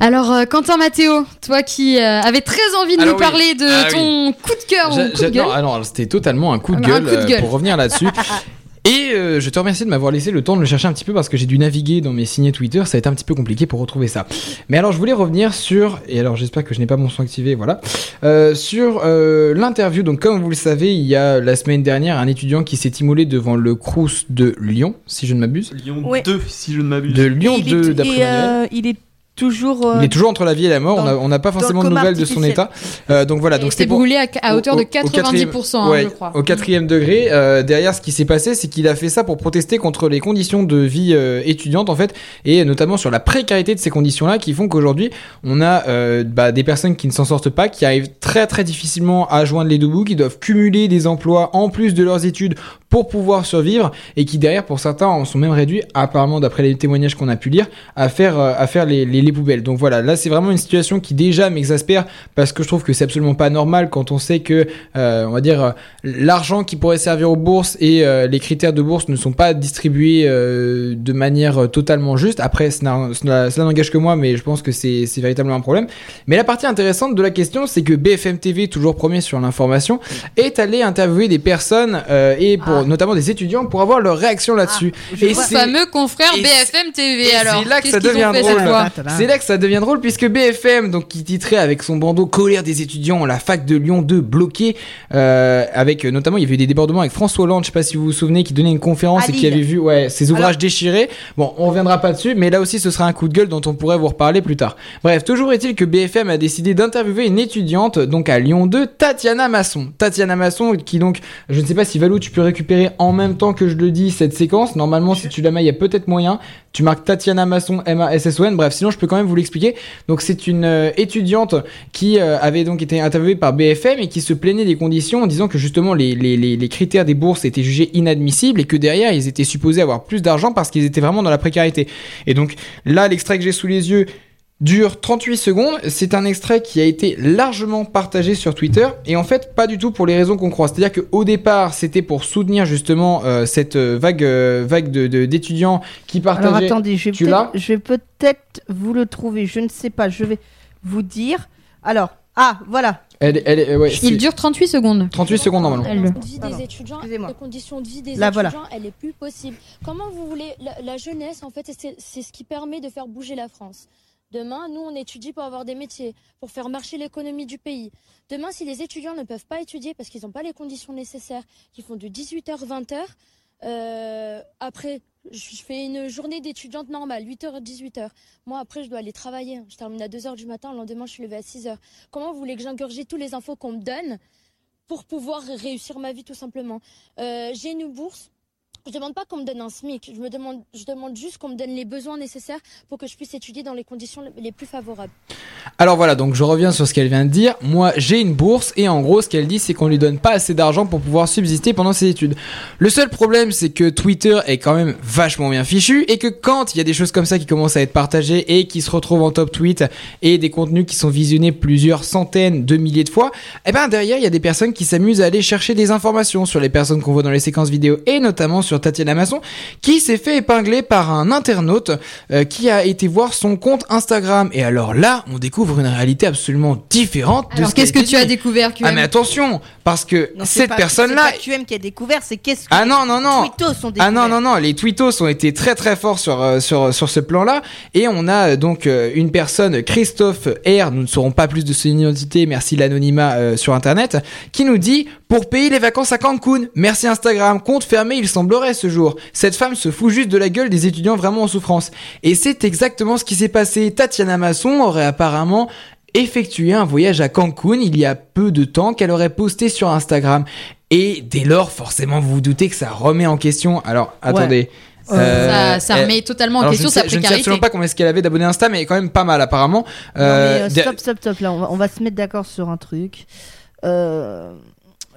Speaker 5: Alors, euh, Quentin Mathéo, toi qui euh, avais très envie de
Speaker 2: Alors
Speaker 5: nous
Speaker 2: oui.
Speaker 5: parler de
Speaker 2: Ah
Speaker 5: ton coup de cœur ou coup de gueule.
Speaker 2: non, alors c'était totalement un coup de
Speaker 5: Un
Speaker 2: gueule,
Speaker 5: coup de
Speaker 2: euh,
Speaker 5: gueule.
Speaker 2: pour revenir là-dessus. [LAUGHS] Et euh, je te remercie de m'avoir laissé le temps de le chercher un petit peu parce que j'ai dû naviguer dans mes signets Twitter, ça a été un petit peu compliqué pour retrouver ça. Mais alors je voulais revenir sur, et alors j'espère que je n'ai pas mon son activé, voilà, euh, sur euh, l'interview. Donc comme vous le savez, il y a la semaine dernière un étudiant qui s'est immolé devant le Crous de Lyon, si je ne m'abuse.
Speaker 7: Lyon
Speaker 6: Ouais.
Speaker 7: 2, si je ne m'abuse.
Speaker 2: De Lyon
Speaker 6: Et il
Speaker 2: 2
Speaker 6: est-
Speaker 2: d'après
Speaker 6: euh, il est toujours. euh,
Speaker 2: Il est toujours entre la vie et la mort,
Speaker 6: dans-
Speaker 2: on n'a pas forcément de nouvelles de son état. Euh, donc voilà,
Speaker 5: Il
Speaker 2: donc
Speaker 5: était
Speaker 2: c'était
Speaker 5: brûlé à, à hauteur de
Speaker 2: au- au quatrième-
Speaker 5: 90%, hein, je crois.
Speaker 2: Au quatrième degré, euh, derrière ce qui s'est passé, c'est qu'il a fait ça pour protester contre les conditions de vie étudiante en fait, et notamment sur la précarité de ces conditions-là, qui font qu'aujourd'hui on a bah, des personnes qui ne s'en sortent pas, qui arrivent très très difficilement à joindre les deux bouts, qui doivent cumuler des emplois en plus de leurs études pour pouvoir survivre, et qui derrière pour certains en sont même réduits, apparemment d'après les témoignages qu'on a pu lire, à faire à faire les, les, les poubelles. Donc voilà, là c'est vraiment une situation qui déjà m'exaspère parce que je trouve que c'est absolument pas normal quand on sait que euh, on va dire euh, l'argent qui pourrait servir aux bourses et euh, les critères de bourse ne sont pas distribués euh, de manière totalement juste. Après, cela, n'engage que moi, mais je pense que c'est véritablement un problème. Mais la partie intéressante de la question, c'est que BFM TV, toujours premier sur l'information, est allé interviewer des personnes euh, et pour
Speaker 6: Ah.
Speaker 2: notamment des étudiants pour avoir leur réaction là-dessus.
Speaker 6: je
Speaker 2: et
Speaker 5: fameux confrère BFM TV alors.
Speaker 2: c'est là que ça devient drôle. C'est là que ça devient drôle puisque BFM, donc qui titrait avec son bandeau colère des étudiants, la fac de Lyon 2 bloquée, euh, avec euh, notamment il y avait eu des débordements avec François Hollande, je sais pas si vous vous souvenez, qui donnait une conférence et qui avait vu ouais ses ouvrages
Speaker 6: Alors-
Speaker 2: déchirés. Bon, on reviendra pas dessus, mais là aussi ce sera un coup de gueule dont on pourrait vous reparler plus tard. Bref, toujours est-il que BFM a décidé d'interviewer une étudiante donc à Lyon 2, Tatiana Masson. Tatiana Masson qui donc, je ne sais pas si Valou tu peux récupérer en même temps que je le dis cette séquence. Normalement, si tu la mets, il y a peut-être moyen. Tu marques Tatiana Masson, M-A-S-S-O-N. Bref, sinon je peux quand même vous l'expliquer. Donc c'est une euh, étudiante qui euh, avait donc été interviewée par BFM et qui se plaignait des conditions en disant que justement les, les, critères des bourses étaient jugés inadmissibles et que derrière ils étaient supposés avoir plus d'argent parce qu'ils étaient vraiment dans la précarité. Et donc là, l'extrait que j'ai sous les yeux dure 38 secondes. C'est un extrait qui a été largement partagé sur Twitter et en fait pas du tout pour les raisons qu'on croit. C'est-à-dire qu'au départ c'était pour soutenir justement euh, cette euh, vague euh, vague de de- d'étudiants qui partageaient.
Speaker 6: Alors attendez, je vais peut-être- vous le trouver. Je ne sais pas. Je vais vous dire. Alors, ah, voilà.
Speaker 2: Elle, elle, elle- ouais,
Speaker 5: Il dure 38 secondes.
Speaker 2: 38 secondes normalement.
Speaker 5: Elle-
Speaker 11: La vie des étudiants, les conditions de vie des
Speaker 6: Là,
Speaker 11: étudiants,
Speaker 6: voilà.
Speaker 11: elle est plus possible. Comment vous voulez la, la jeunesse en fait, c'est c'est ce qui permet de faire bouger la France. Demain, nous, on étudie pour avoir des métiers, pour faire marcher l'économie du pays. Demain, si les étudiants ne peuvent pas étudier parce qu'ils n'ont pas les conditions nécessaires, qu'ils font de 18h, 20h, euh, après, je fais une journée d'étudiante normale, 8h, 18h. Moi, après, je dois aller travailler. Je termine à 2h du matin, le lendemain, je suis levée à 6h. Comment vous voulez que j'ingurgite toutes les infos qu'on me donne pour pouvoir réussir ma vie tout simplement? Euh, j'ai une bourse. Je demande pas qu'on me donne un SMIC. Je me demande, juste qu'on me donne les besoins nécessaires pour que je puisse étudier dans les conditions les plus favorables.
Speaker 2: Alors voilà, donc je reviens sur ce qu'elle vient de dire. Moi, j'ai une bourse et en gros, ce qu'elle dit, c'est qu'on lui donne pas assez d'argent pour pouvoir subsister pendant ses études. Le seul problème, c'est que Twitter est quand même vachement bien fichu et que quand il y a des choses comme ça qui commencent à être partagées et qui se retrouvent en top tweet et des contenus qui sont visionnés plusieurs centaines de milliers de fois, eh ben derrière, il y a des personnes qui s'amusent à aller chercher des informations sur les personnes qu'on voit dans les séquences vidéo et notamment sur Tatiana Masson qui s'est fait épingler par un internaute euh, qui a été voir son compte Instagram. Et alors là, on découvre une réalité absolument différente de
Speaker 5: Alors
Speaker 2: ce qui a
Speaker 5: qu'est-ce que tu as découvert QM
Speaker 2: Ah mais attention, parce que
Speaker 6: Non,
Speaker 2: cette personne-là,
Speaker 6: C'est pas QM qui a découvert, c'est qu'est-ce que
Speaker 2: ah
Speaker 6: les
Speaker 2: non non non.
Speaker 6: tweetos ont
Speaker 2: ah non
Speaker 6: découvert.
Speaker 2: non non les tweetos ont été très très forts sur euh, sur sur ce plan-là. Et on a euh, donc euh, une personne Christophe R. Nous ne saurons pas plus de son identité merci l'anonymat sur internet qui nous dit pour payer les vacances à Cancun. Merci Instagram compte fermé il semblerait ce jour cette femme se fout juste de la gueule des étudiants vraiment en souffrance et c'est exactement ce qui s'est passé Tatiana Masson aurait apparemment effectué un voyage à Cancun il y a peu de temps qu'elle aurait posté sur Instagram et dès lors, forcément, vous vous doutez que ça remet en question. Alors, attendez.
Speaker 5: ça, ça
Speaker 2: elle-
Speaker 5: remet totalement en
Speaker 2: alors,
Speaker 5: question
Speaker 2: je ne sais,
Speaker 5: sa
Speaker 2: Je ne sais
Speaker 5: précarité.
Speaker 2: absolument pas combien est-ce qu'elle avait d'abonnés Insta, mais quand même pas mal apparemment.
Speaker 6: Non, mais,
Speaker 2: Euh,
Speaker 6: euh, stop, stop, stop. Là, on va, on va se mettre d'accord sur un truc. Euh,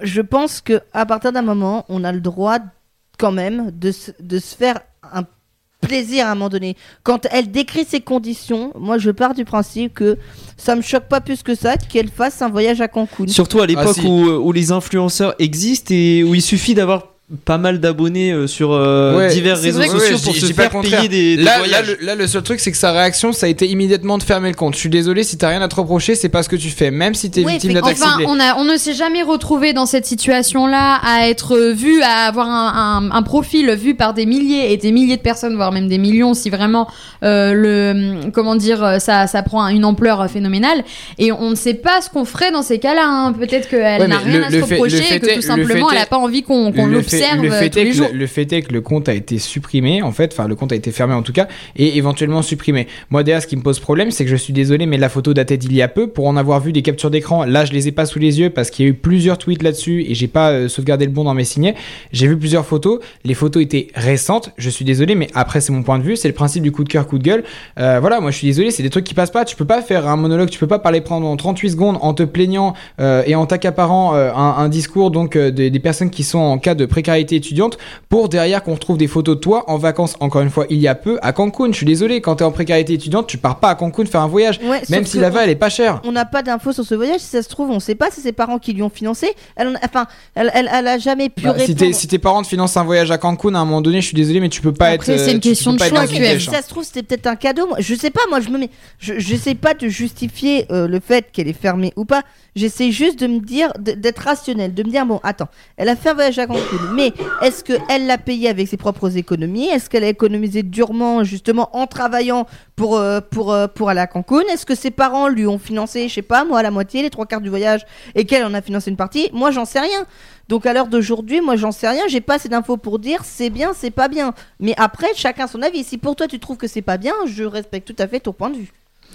Speaker 6: je pense que à partir d'un moment, on a le droit quand même de se, de se faire un plaisir à un moment donné. Quand elle décrit ses conditions, moi je pars du principe que ça me choque pas plus que ça qu'elle fasse un voyage à Cancun.
Speaker 7: Surtout à l'époque
Speaker 2: Ah, si.
Speaker 7: où, où les influenceurs existent et où il suffit d'avoir pas mal d'abonnés euh, sur euh,
Speaker 2: Ouais,
Speaker 7: divers réseaux
Speaker 2: vrai
Speaker 7: sociaux
Speaker 2: ouais,
Speaker 7: pour
Speaker 2: je
Speaker 7: se faire payer des, des
Speaker 2: là, là,
Speaker 7: voyages.
Speaker 2: le, là, le seul truc, c'est que sa réaction, ça a été immédiatement de fermer le compte. Je suis désolé, si t'as rien à te reprocher, c'est pas ce que tu fais. Même si t'es
Speaker 5: Oui,
Speaker 2: victime
Speaker 5: mais
Speaker 2: d'attaque
Speaker 5: enfin,
Speaker 2: ciblée.
Speaker 5: on, a, on ne s'est jamais retrouvé dans cette situation-là à être vu, à avoir un, un- un profil vu par des milliers et des milliers de personnes, voire même des millions, si vraiment euh, le comment dire ça, ça prend une ampleur phénoménale. Et on ne sait pas ce qu'on ferait dans ces cas-là. hein. Peut-être qu'elle
Speaker 2: Ouais,
Speaker 5: n'a rien
Speaker 2: le-
Speaker 5: à se reprocher et que tout
Speaker 2: le
Speaker 5: simplement elle n'a pas envie qu'on qu'on
Speaker 2: Le le fait
Speaker 5: tous
Speaker 2: est
Speaker 5: les
Speaker 2: que
Speaker 5: jours.
Speaker 2: le, le fait est que le compte a été supprimé en fait, enfin le compte a été fermé en tout cas et éventuellement supprimé. Moi derrière ce qui me pose problème c'est que je suis désolé mais la photo datait d'il y a peu pour en avoir vu des captures d'écran. Là je les ai pas sous les yeux parce qu'il y a eu plusieurs tweets là-dessus et j'ai pas euh, sauvegardé le bon dans mes signets. J'ai vu plusieurs photos, les photos étaient récentes. Je suis désolé mais après c'est mon point de vue, c'est le principe du coup de cœur coup de gueule. Euh, voilà moi je suis désolé c'est des trucs qui passent pas. Tu peux pas faire un monologue, tu peux pas parler pendant 38 secondes en te plaignant euh, et en t'accaparant un, un discours donc des, des personnes qui sont en cas de précarité étudiante pour derrière qu'on retrouve des photos de toi en vacances encore une fois il y a peu à Cancun. Je suis désolé quand t'es en précarité étudiante tu pars pas à Cancun faire un voyage
Speaker 6: Ouais,
Speaker 2: même si là-bas
Speaker 6: on-
Speaker 2: elle est pas chère.
Speaker 6: On n'a pas d'infos sur ce voyage, si ça se trouve, on sait pas, c'est ses parents qui lui ont financé. Elle, en a- enfin, elle, elle, elle a jamais pu
Speaker 2: Bah, si,
Speaker 6: répondre.
Speaker 2: t'es- si tes parents te financent un voyage à Cancun à un moment donné je suis désolé mais tu peux pas
Speaker 5: Après,
Speaker 2: être.
Speaker 5: c'est une
Speaker 2: tu
Speaker 5: question de choix,
Speaker 2: dèche,
Speaker 6: Si
Speaker 2: hein.
Speaker 6: ça se trouve, c'était peut-être un cadeau. Moi, je sais pas, moi, je me mets. Je j'essaie pas de justifier euh, le fait qu'elle est fermée ou pas. J'essaie juste de me dire, d'être rationnel, de me dire, bon, attends, elle a fait un voyage à Cancun, mais est-ce qu'elle l'a payé avec ses propres économies? Est-ce qu'elle a économisé durement, justement, en travaillant pour, euh, euh, pour aller à Cancun? Est-ce que ses parents lui ont financé, je sais pas, moi, la moitié, les trois quarts du voyage, et qu'elle en a financé une partie? Moi, j'en sais rien. Donc à l'heure d'aujourd'hui, moi j'en sais rien, j'ai pas assez d'infos pour dire c'est bien, c'est pas bien. Mais après, chacun son avis. Si pour toi tu trouves que c'est pas bien, je respecte tout à fait ton point de vue.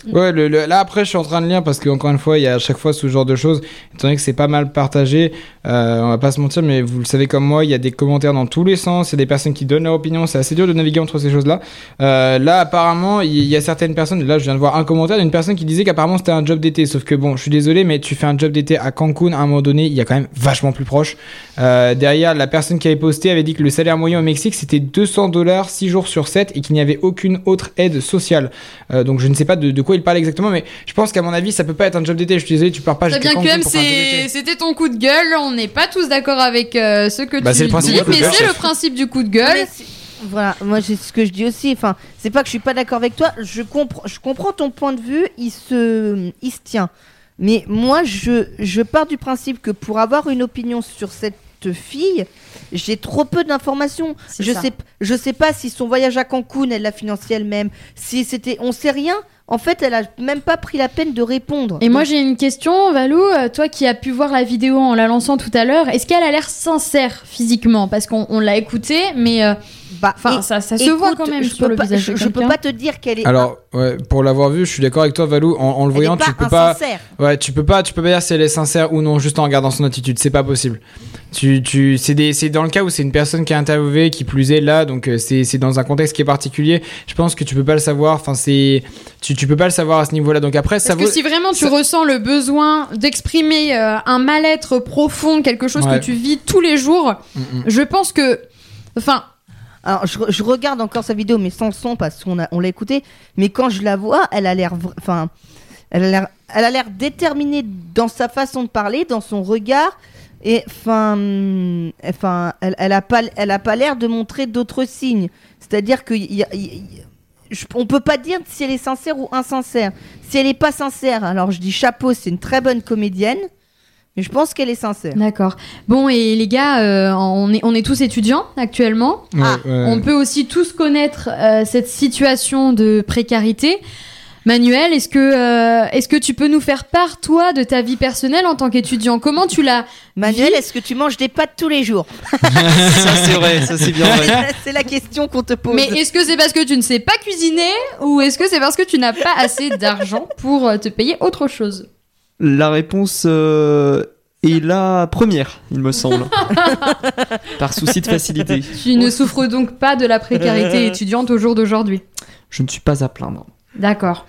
Speaker 2: Ouais, là après je suis en train de lire parce qu'encore une fois il y a à chaque fois ce genre de choses, étant donné que c'est pas mal partagé, euh, on va pas se mentir, mais vous le savez comme moi, il y a des commentaires dans tous les sens, il y a des personnes qui donnent leur opinion, c'est assez dur de naviguer entre ces choses-là. Euh, là apparemment il y a certaines personnes, là je viens de voir un commentaire d'une personne qui disait qu'apparemment c'était un job d'été, sauf que bon je suis désolé mais tu fais un job d'été à Cancun à un moment donné, il y a quand même vachement plus proche. Euh, derrière la personne qui avait posté avait dit que le salaire moyen au Mexique c'était 200 dollars 6 jours sur 7 et qu'il n'y avait aucune autre aide sociale. Donc je ne sais pas de, de quoi il parle exactement, mais je pense qu'à mon avis, ça peut pas être un job d'été. Je suis désolé, tu pars pas
Speaker 5: Très bien, QM, c'était ton coup de gueule. On n'est pas tous d'accord avec euh, ce que
Speaker 2: Bah,
Speaker 5: tu dis, mais c'est le principe du coup de gueule.
Speaker 6: Voilà, moi c'est ce que je dis aussi. Enfin, c'est pas que je suis pas d'accord avec toi. Je comprends, je comprends ton point de vue. Il se, il se tient. Mais moi, je, je pars du principe que pour avoir une opinion sur cette fille, j'ai trop peu d'informations. Je
Speaker 5: ça.
Speaker 6: sais, je sais pas si son voyage à Cancun, elle l'a financé elle-même. Si c'était, on sait rien. En fait, elle a même pas pris la peine de répondre.
Speaker 5: Et moi j'ai une question, Valou, euh, toi qui as pu voir la vidéo en la lançant tout à l'heure, est-ce qu'elle a l'air sincère physiquement? Parce qu'on on l'a écoutée, mais euh,
Speaker 6: Bah,
Speaker 5: enfin
Speaker 6: et-
Speaker 5: ça, ça se voit quand même
Speaker 6: je
Speaker 5: sur
Speaker 6: peux
Speaker 5: le
Speaker 6: pas-
Speaker 5: visage
Speaker 6: je, peux pas te dire qu'elle est.
Speaker 2: Alors, ouais, pour l'avoir vu, je suis d'accord avec toi, Valou. En, en le voyant, tu peux pas. Ouais, tu peux pas, tu peux pas dire si elle est sincère ou non juste en regardant son attitude. C'est pas possible. Tu, tu, c'est des, c'est dans le cas où c'est une personne qui est interviewée, qui plus est là, donc euh, c'est, c'est dans un contexte qui est particulier. Je pense que tu peux pas le savoir. Enfin, c'est, tu, tu peux pas le savoir à ce niveau-là. Donc après, ça
Speaker 5: Parce que
Speaker 2: vaut.
Speaker 5: si vraiment tu
Speaker 2: ça-
Speaker 5: ressens le besoin d'exprimer euh, un mal-être profond, quelque chose
Speaker 2: Ouais.
Speaker 5: que tu vis tous les jours,
Speaker 2: Mm, mm.
Speaker 5: je pense que, enfin,
Speaker 6: Alors, je, re- je regarde encore sa vidéo, mais sans son, parce qu'on a- on l'a écouté. Mais quand je la vois, elle a l'air. Enfin. Elle a l'air, elle a l'air déterminée dans sa façon de parler, dans son regard. Et enfin, hum, enfin, elle, elle a pas, elle a pas l'air de montrer d'autres signes. C'est-à-dire que y a- y- y- je- on peut pas dire si elle est sincère ou insincère. Si elle est pas sincère, alors je dis chapeau, c'est une très bonne comédienne. Mais je pense qu'elle est sincère.
Speaker 5: d'accord. Bon et les gars, euh, on est on est tous étudiants actuellement.
Speaker 2: Ouais,
Speaker 6: Ah,
Speaker 2: ouais.
Speaker 5: On peut aussi tous connaître euh, cette situation de précarité. Manuel, est-ce que, euh, est-ce que tu peux nous faire part, toi, de ta vie personnelle en tant qu'étudiant? Comment tu l'as
Speaker 6: Manuel, est-ce que tu manges des pâtes tous les jours? [LAUGHS]
Speaker 7: Ça c'est vrai, ça c'est bien vrai. [LAUGHS]
Speaker 6: C'est la question qu'on te pose.
Speaker 5: Mais est-ce que c'est parce que tu ne sais pas cuisiner ou est-ce que c'est parce que tu n'as pas assez d'argent pour euh, te payer autre chose?
Speaker 7: La réponse euh, est la première, il me semble. [LAUGHS] Par souci de facilité.
Speaker 5: Tu ne souffres donc pas de la précarité étudiante au jour d'aujourd'hui?
Speaker 7: Je ne suis pas à plaindre.
Speaker 5: D'accord.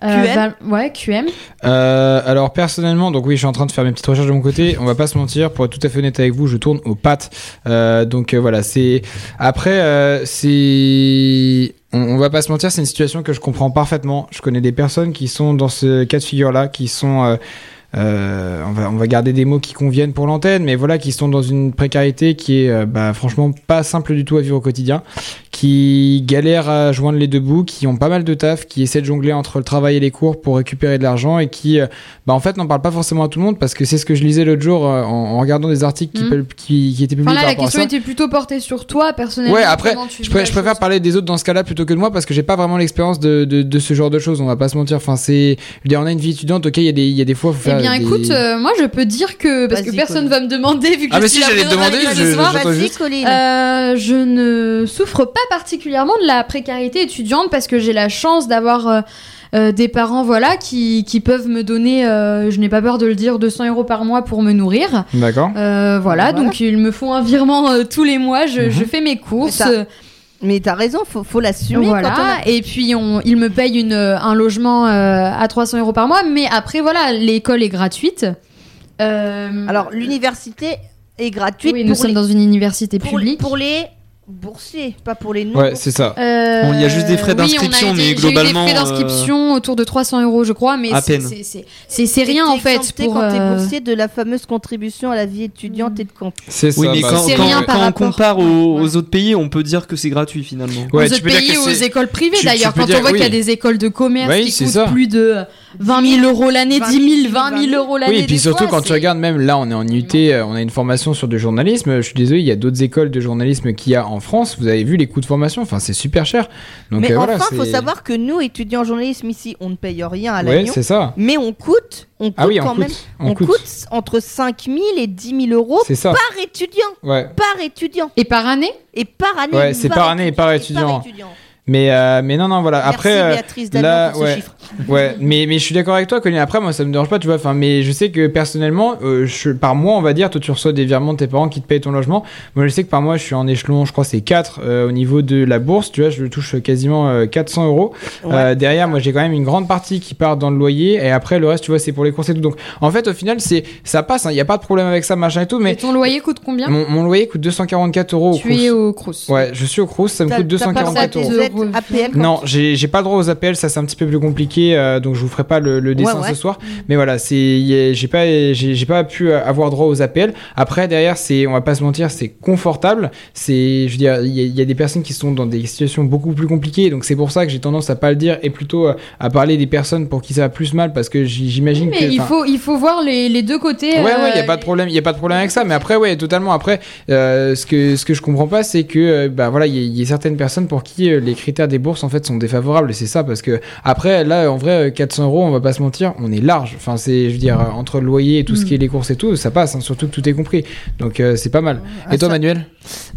Speaker 6: QM?
Speaker 5: Val- Ouais, QM.
Speaker 2: Euh, alors personnellement, donc oui, je suis en train de faire mes petites recherches de mon côté. On va pas se mentir, pour être tout à fait honnête avec vous, je tourne aux pattes. Euh, donc euh, voilà, c'est après euh, c'est on, on va pas se mentir, c'est une situation que je comprends parfaitement. Je connais des personnes qui sont dans ce cas de figure-là, qui sont euh, on, va, on va garder des mots qui conviennent pour l'antenne, mais voilà, qui sont dans une précarité qui est euh, bah, franchement pas simple du tout à vivre au quotidien, qui galèrent à joindre les deux bouts, qui ont pas mal de taf, qui essaient de jongler entre le travail et les cours pour récupérer de l'argent et qui, euh, bah, en fait, n'en parlent pas forcément à tout le monde parce que c'est ce que je lisais l'autre jour en, en regardant des articles qui, qui étaient publiés
Speaker 5: Enfin là,
Speaker 2: par
Speaker 5: la
Speaker 2: à
Speaker 5: question
Speaker 2: ça.
Speaker 5: était plutôt portée sur toi, personnellement.
Speaker 2: Ouais, après,
Speaker 5: tu
Speaker 2: je, préfère parler des autres dans ce cas-là plutôt que de moi parce que j'ai pas vraiment l'expérience de, de, de ce genre de choses. On va pas se mentir. Enfin, c'est, on a une vie étudiante. Ok, il y a des, il y a des fois, faut
Speaker 5: Eh bien,
Speaker 2: des-
Speaker 5: écoute, euh, moi je peux dire que parce que personne
Speaker 6: Colline.
Speaker 5: va me demander vu que
Speaker 2: Ah,
Speaker 5: je
Speaker 2: mais
Speaker 5: suis
Speaker 2: si, j'allais demander,
Speaker 5: ce soir. Euh, je ne souffre pas particulièrement de la précarité étudiante parce que j'ai la chance d'avoir euh, des parents voilà qui, qui peuvent me donner, euh, je n'ai pas peur de le dire, 200 euros par mois pour me nourrir.
Speaker 2: D'accord.
Speaker 5: Euh, voilà,
Speaker 6: Voilà.
Speaker 5: donc ils me font un virement euh, tous les mois, je,
Speaker 2: Mhm.
Speaker 5: je fais mes courses.
Speaker 6: Mais t'as- raison, faut, faut l'assumer.
Speaker 5: Voilà,
Speaker 6: quand on a-
Speaker 5: et puis on, ils me payent une, un logement euh, à 300 euros par mois, mais après voilà, l'école est gratuite. Euh,
Speaker 6: Alors, l'université est gratuite
Speaker 5: oui, nous
Speaker 6: pour,
Speaker 5: sommes
Speaker 6: les,
Speaker 5: dans une université
Speaker 6: pour,
Speaker 5: publique.
Speaker 6: pour les boursiers, pas pour les non
Speaker 2: Ouais, c'est ça.
Speaker 5: Euh,
Speaker 7: Bon, il y a juste des frais d'inscription, mais globalement,
Speaker 5: des frais
Speaker 7: euh,
Speaker 5: d'inscription autour de 300 euros, je crois, mais
Speaker 7: À
Speaker 5: c'est-
Speaker 7: peine.
Speaker 5: c'est- c'est- c'est c'est rien en fait pour.
Speaker 6: quand t'es
Speaker 5: euh,
Speaker 6: boursier de la fameuse contribution à la vie étudiante et de campus.
Speaker 2: C'est ça.
Speaker 7: Oui, mais
Speaker 2: bah,
Speaker 7: quand,
Speaker 5: c'est
Speaker 7: quand-
Speaker 5: rien par
Speaker 7: quand on
Speaker 5: rapport.
Speaker 7: compare aux,
Speaker 5: Ouais.
Speaker 7: aux autres pays, on peut dire que c'est gratuit finalement.
Speaker 2: Ouais,
Speaker 5: aux
Speaker 2: tu
Speaker 5: autres
Speaker 2: peux
Speaker 5: pays, aux écoles privées d'ailleurs, quand on voit qu'il y a des écoles de commerce qui
Speaker 2: c'est
Speaker 5: coûtent plus de 20 000 euros l'année,
Speaker 6: 20
Speaker 5: 10
Speaker 6: 000,
Speaker 5: 000, 20 000 euros l'année.
Speaker 2: Oui, et puis surtout
Speaker 5: fois,
Speaker 2: quand tu regardes, même là, on est en IUT, euh, on a une formation sur du journalisme. Je suis désolé, il y a d'autres écoles de journalisme qu'il y a en France. Vous avez vu les coûts de formation, enfin, c'est super cher. Donc,
Speaker 6: Mais
Speaker 2: euh,
Speaker 6: enfin,
Speaker 2: voilà,
Speaker 6: faut savoir que nous, étudiants en journalisme ici, on ne paye rien à
Speaker 2: Ouais,
Speaker 6: l'agneau.
Speaker 2: c'est ça.
Speaker 6: mais on coûte, on coûte
Speaker 2: Ah oui, on
Speaker 6: quand
Speaker 2: coûte.
Speaker 6: même,
Speaker 2: On
Speaker 6: on
Speaker 2: coûte.
Speaker 6: coûte entre 5 000 et 10 000 euros
Speaker 2: C'est ça.
Speaker 6: par étudiant.
Speaker 2: Ouais.
Speaker 6: Par étudiant.
Speaker 5: Et par année?
Speaker 6: Et par année.
Speaker 2: Ouais, c'est par année et par étudiant. Mais, euh, mais non, non, voilà.
Speaker 6: Merci
Speaker 2: Après, euh,
Speaker 6: Béatrice
Speaker 2: là,
Speaker 6: pour ce
Speaker 2: ouais,
Speaker 6: chiffre. [LAUGHS]
Speaker 2: ouais. Mais, mais je suis d'accord avec toi, Colin. Après, moi, ça me dérange pas, tu vois. Enfin, mais je sais que personnellement, euh, je, par mois, on va dire, toi, tu reçois des virements de tes parents qui te payent ton logement. Moi, je sais que par mois, je suis en échelon, je crois, c'est 4 au niveau de la bourse. Tu vois, je touche quasiment euh, 400 euros. Euh, derrière, moi, j'ai quand même une grande partie qui part dans le loyer. Et après, le reste, tu vois, c'est pour les courses et tout. Donc, en fait, au final, c'est, ça passe. Il n'y a pas de problème avec ça, machin et tout.
Speaker 5: Et
Speaker 2: Mais
Speaker 5: ton loyer coûte combien?
Speaker 2: mon, mon loyer coûte 244 euros au
Speaker 5: Tu es
Speaker 2: Crous.
Speaker 5: au Crous.
Speaker 2: Ouais, je suis au Crous, ça me coûte
Speaker 6: t'as pas le droit à
Speaker 2: 244
Speaker 6: tes
Speaker 2: euros.
Speaker 6: APL
Speaker 2: Non, j'ai pas le droit aux APL, ça c'est un petit peu plus compliqué, euh, donc je vous ferai pas le, le dessin
Speaker 6: Ouais, ouais.
Speaker 2: ce soir. Mais voilà, c'est j'ai pas j'ai pas pu avoir droit aux APL. Après derrière, c'est on va pas se mentir, c'est confortable. C'est je veux dire, il y, a- il y a des personnes qui sont dans des situations beaucoup plus compliquées, donc c'est pour ça que j'ai tendance à pas le dire et plutôt euh, à parler des personnes pour qui ça va plus mal parce que j'imagine
Speaker 5: Mais
Speaker 2: que
Speaker 5: il faut, il faut voir les, les deux côtés.
Speaker 2: Ouais, ouais, il y a
Speaker 5: euh,
Speaker 2: pas de problème, il y a pas de problème avec ça. Mais après, ouais, totalement. Après, euh, ce que ce que je comprends pas, c'est que euh, bah voilà, il y, y a certaines personnes pour qui euh, les critères des bourses en fait sont défavorables. Et c'est ça parce que après, là, en vrai, euh, 400 euros, on va pas se mentir, on est large. Enfin, c'est, je veux dire, entre le loyer et tout ce
Speaker 5: Mm.
Speaker 2: qui est les courses et tout, ça passe. hein, surtout que tout est compris. Donc euh, c'est pas mal.
Speaker 6: Ah,
Speaker 2: et toi,
Speaker 6: ça-
Speaker 2: Manuel?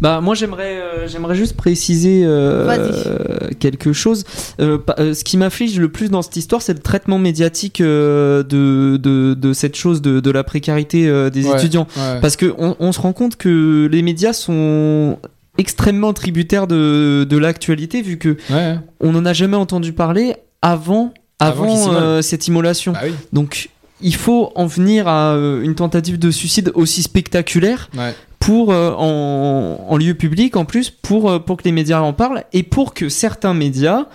Speaker 7: Bah moi j'aimerais euh, j'aimerais juste préciser euh, euh, quelque chose. Euh, pa- euh, ce qui m'afflige le plus dans cette histoire, c'est le traitement médiatique euh, de, de, de cette chose de, de la précarité euh, des
Speaker 2: Ouais,
Speaker 7: étudiants.
Speaker 2: ouais.
Speaker 7: Parce que on, on se rend compte que les médias sont extrêmement tributaires de, de l'actualité vu que
Speaker 2: Ouais.
Speaker 7: on n'en a jamais entendu parler avant
Speaker 2: Avant
Speaker 7: euh, cette immolation.
Speaker 2: Bah oui.
Speaker 7: Donc il faut en venir à euh, une tentative de suicide aussi spectaculaire
Speaker 2: Ouais.
Speaker 7: pour euh, en, en lieu public en plus pour pour que les médias en parlent et pour que certains médias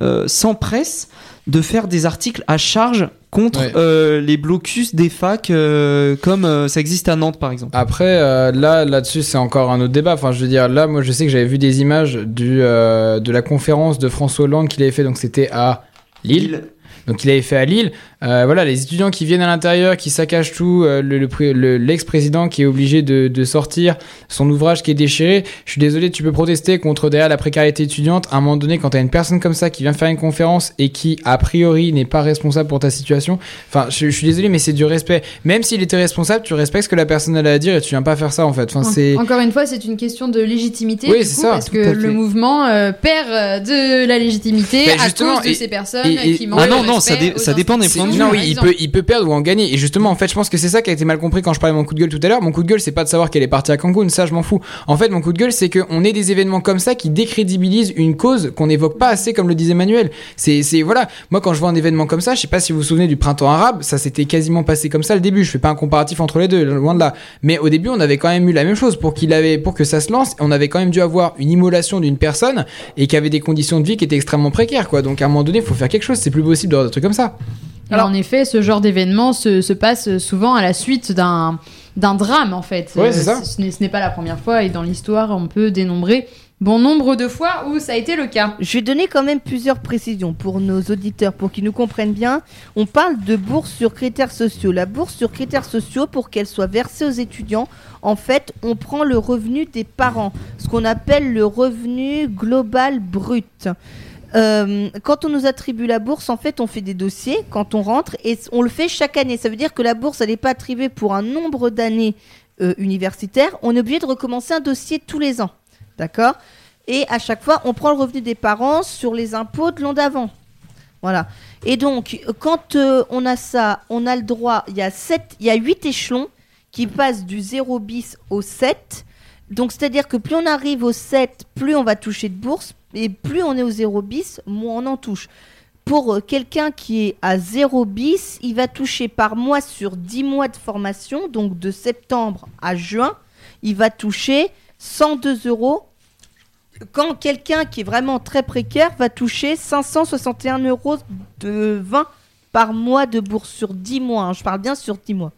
Speaker 7: euh, s'empressent de faire des articles à charge contre
Speaker 2: Ouais.
Speaker 7: euh, les blocus des facs euh, comme euh, ça existe à Nantes par exemple.
Speaker 2: Après, euh, là, là-dessus, c'est encore un autre débat. Enfin, je veux dire, là, moi, je sais que j'avais vu des images du, euh, de la conférence de François Hollande qu'il avait fait. Donc, c'était à Lille. Donc, il avait fait à Lille. Euh, voilà, les étudiants qui viennent à l'intérieur, qui saccagent tout, euh, le- le pré- le- l'ex-président qui est obligé de, de sortir, son ouvrage qui est déchiré. Je suis désolé, tu peux protester contre derrière la précarité étudiante. À un moment donné, quand t'as une personne comme ça qui vient faire une conférence et qui, a priori, n'est pas responsable pour ta situation, enfin, je, je suis désolé, mais c'est du respect. Même s'il était responsable, tu respectes ce que la personne a à dire et tu viens pas faire ça en fait. Enfin,
Speaker 5: En-
Speaker 2: c'est.
Speaker 5: Encore une fois, c'est une question de légitimité.
Speaker 2: Oui, c'est ça,
Speaker 5: Parce que le mouvement euh, perd euh, de la légitimité
Speaker 2: Ben,
Speaker 5: à cause de
Speaker 2: et-
Speaker 5: ces personnes
Speaker 2: et- et-
Speaker 5: qui manquent
Speaker 7: Ah non,
Speaker 5: de
Speaker 7: non,
Speaker 5: respect
Speaker 7: ça dé-
Speaker 5: aux
Speaker 7: ça dépend des points de vue.
Speaker 2: Non, oui, il peut, il peut perdre ou en gagner. Et justement, en fait, je pense que c'est ça qui a été mal compris quand je parlais de mon coup de gueule tout à l'heure. Mon coup de gueule, c'est pas de savoir qu'elle est partie à Cancun, ça, je m'en fous. En fait, mon coup de gueule, c'est qu'on ait des événements comme ça qui décrédibilisent une cause qu'on n'évoque pas assez, comme le disait Manuel. C'est, c'est, voilà. Moi, quand je vois un événement comme ça, je sais pas si vous vous souvenez du printemps arabe, ça s'était quasiment passé comme ça le début. Je fais pas un comparatif entre les deux, loin de là. Mais au début, on avait quand même eu la même chose pour qu'il avait, pour que ça se lance. On avait quand même dû avoir une immolation d'une personne et qui avait des conditions de vie qui étaient extrêmement précaires, quoi. Donc, à un moment donné, il faut faire quelque chose. C'est plus possible d'avoir des trucs comme ça.
Speaker 5: Et en effet, ce genre d'événement se, se passe souvent à la suite d'un d'un drame en fait.
Speaker 2: Ouais, c'est
Speaker 5: Euh,
Speaker 2: ça.
Speaker 5: Ce n'est pas la première fois et dans l'histoire, on peut dénombrer bon nombre de fois où ça a été le cas.
Speaker 6: Je vais donner quand même plusieurs précisions pour nos auditeurs, pour qu'ils nous comprennent bien. On parle de bourse sur critères sociaux. La bourse sur critères sociaux, pour qu'elle soit versée aux étudiants, en fait, on prend le revenu des parents, ce qu'on appelle le revenu global brut. Euh, quand on nous attribue la bourse, en fait, on fait des dossiers quand on rentre et on le fait chaque année. Ça veut dire que la bourse, elle n'est pas attribuée pour un nombre d'années euh, universitaires. On est obligé de recommencer un dossier tous les ans. D'accord? Et à chaque fois, on prend le revenu des parents sur les impôts de l'an d'avant. Voilà. Et donc, quand euh, on a ça, on a le droit, il y a sept, il y a 8 échelons qui passent du 0 bis au 7. Donc, c'est-à-dire que plus on arrive au 7, plus on va toucher de bourse, et plus on est au 0 bis, moins on en touche. Pour euh, quelqu'un qui est à 0 bis, il va toucher par mois sur 10 mois de formation, donc de septembre à juin, il va toucher 102 euros. Quand quelqu'un qui est vraiment très précaire va toucher 561 euros de 20 par mois de bourse sur 10 mois. hein. Je parle bien sur 10 mois.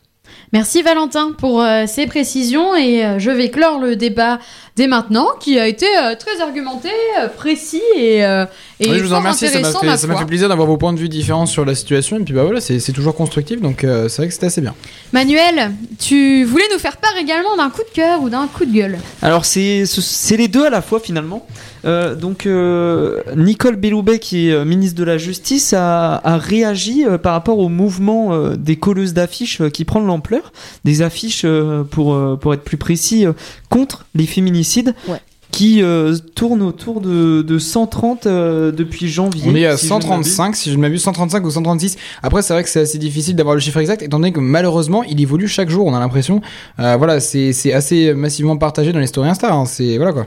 Speaker 5: Merci Valentin pour euh, ces précisions et euh, je vais clore le débat dès maintenant qui a été euh, très argumenté, précis et, euh, et
Speaker 2: Oui, je vous en
Speaker 5: fort
Speaker 2: remercie, ça m'a
Speaker 5: intéressant,
Speaker 2: fait,
Speaker 5: ma
Speaker 2: ça m'a
Speaker 5: foi.
Speaker 2: fait plaisir d'avoir vos points de vue différents sur la situation. Et puis bah voilà, c'est c'est toujours constructif, donc euh, c'est vrai que c'était assez bien.
Speaker 5: Manuel, tu voulais nous faire part également d'un coup de cœur ou d'un coup de gueule?
Speaker 7: Alors c'est ce- c'est les deux à la fois finalement. Euh, donc euh, Nicole Belloubet qui est euh, ministre de la Justice a, a réagi euh, par rapport au mouvement euh, des colleuses d'affiches euh, qui prend de l'ampleur, des affiches euh, pour euh, pour être plus précis euh, contre les féminicides.
Speaker 6: Ouais.
Speaker 7: Qui euh, tournent autour de, de 130 euh, depuis janvier.
Speaker 2: On est à
Speaker 7: si je ne m'abuse.
Speaker 2: 135, si je ne m'abuse, 135 ou 136. Après, c'est vrai que c'est assez difficile d'avoir le chiffre exact, étant donné que malheureusement, il évolue chaque jour. On a l'impression, Euh, voilà, c'est c'est assez massivement partagé dans les stories Insta. hein. C'est voilà quoi.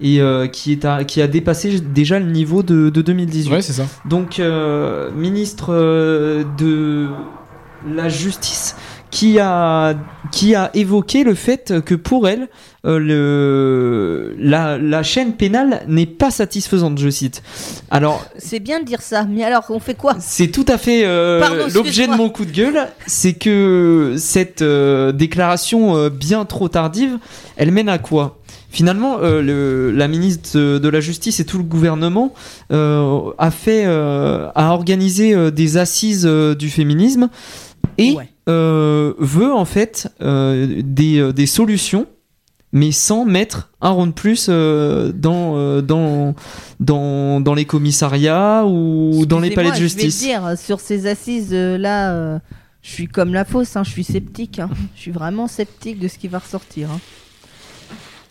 Speaker 7: Et euh, qui, est à- qui a dépassé déjà le niveau de, de 2018.
Speaker 2: Ouais, c'est ça.
Speaker 7: Donc, euh, ministre euh, de la Justice qui a, qui a évoqué le fait que pour elle, euh, le, la, la chaîne pénale n'est pas satisfaisante, je cite. Alors,
Speaker 6: C'est bien de dire ça, mais alors on fait quoi?
Speaker 7: c'est tout à fait euh, l'objet de mon coup de gueule, c'est que cette euh, déclaration euh, bien trop tardive, elle mène à quoi? Finalement, euh, le- la ministre de- la Justice et tout le gouvernement euh, a fait, euh, a organisé euh, des assises du féminisme et
Speaker 6: Ouais.
Speaker 7: veut en fait des, des solutions, mais sans mettre un rond de plus dans, dans, dans, dans les commissariats ou dans les palais de justice.
Speaker 6: Je vais dire, sur ces assises là, je suis comme la fausse, hein, je suis sceptique. hein. [LAUGHS] Je suis vraiment sceptique de ce qui va ressortir. hein.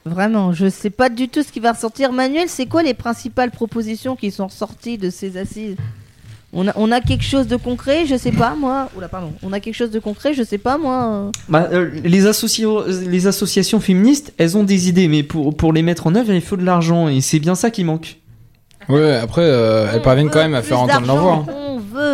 Speaker 6: Vraiment, je sais pas du tout ce qui va ressortir. Manuel, c'est quoi les principales propositions qui sont ressorties de ces assises on a, on a quelque chose de concret, je sais pas moi. Oula, pardon. On a quelque chose de concret, je sais pas moi.
Speaker 7: Bah, euh, les, associa- les associations féministes, elles ont des idées, mais pour, pour les mettre en œuvre, il faut de l'argent, et c'est bien ça qui manque.
Speaker 2: Ouais, après, euh, elles parviennent quand même à faire entendre leur voix.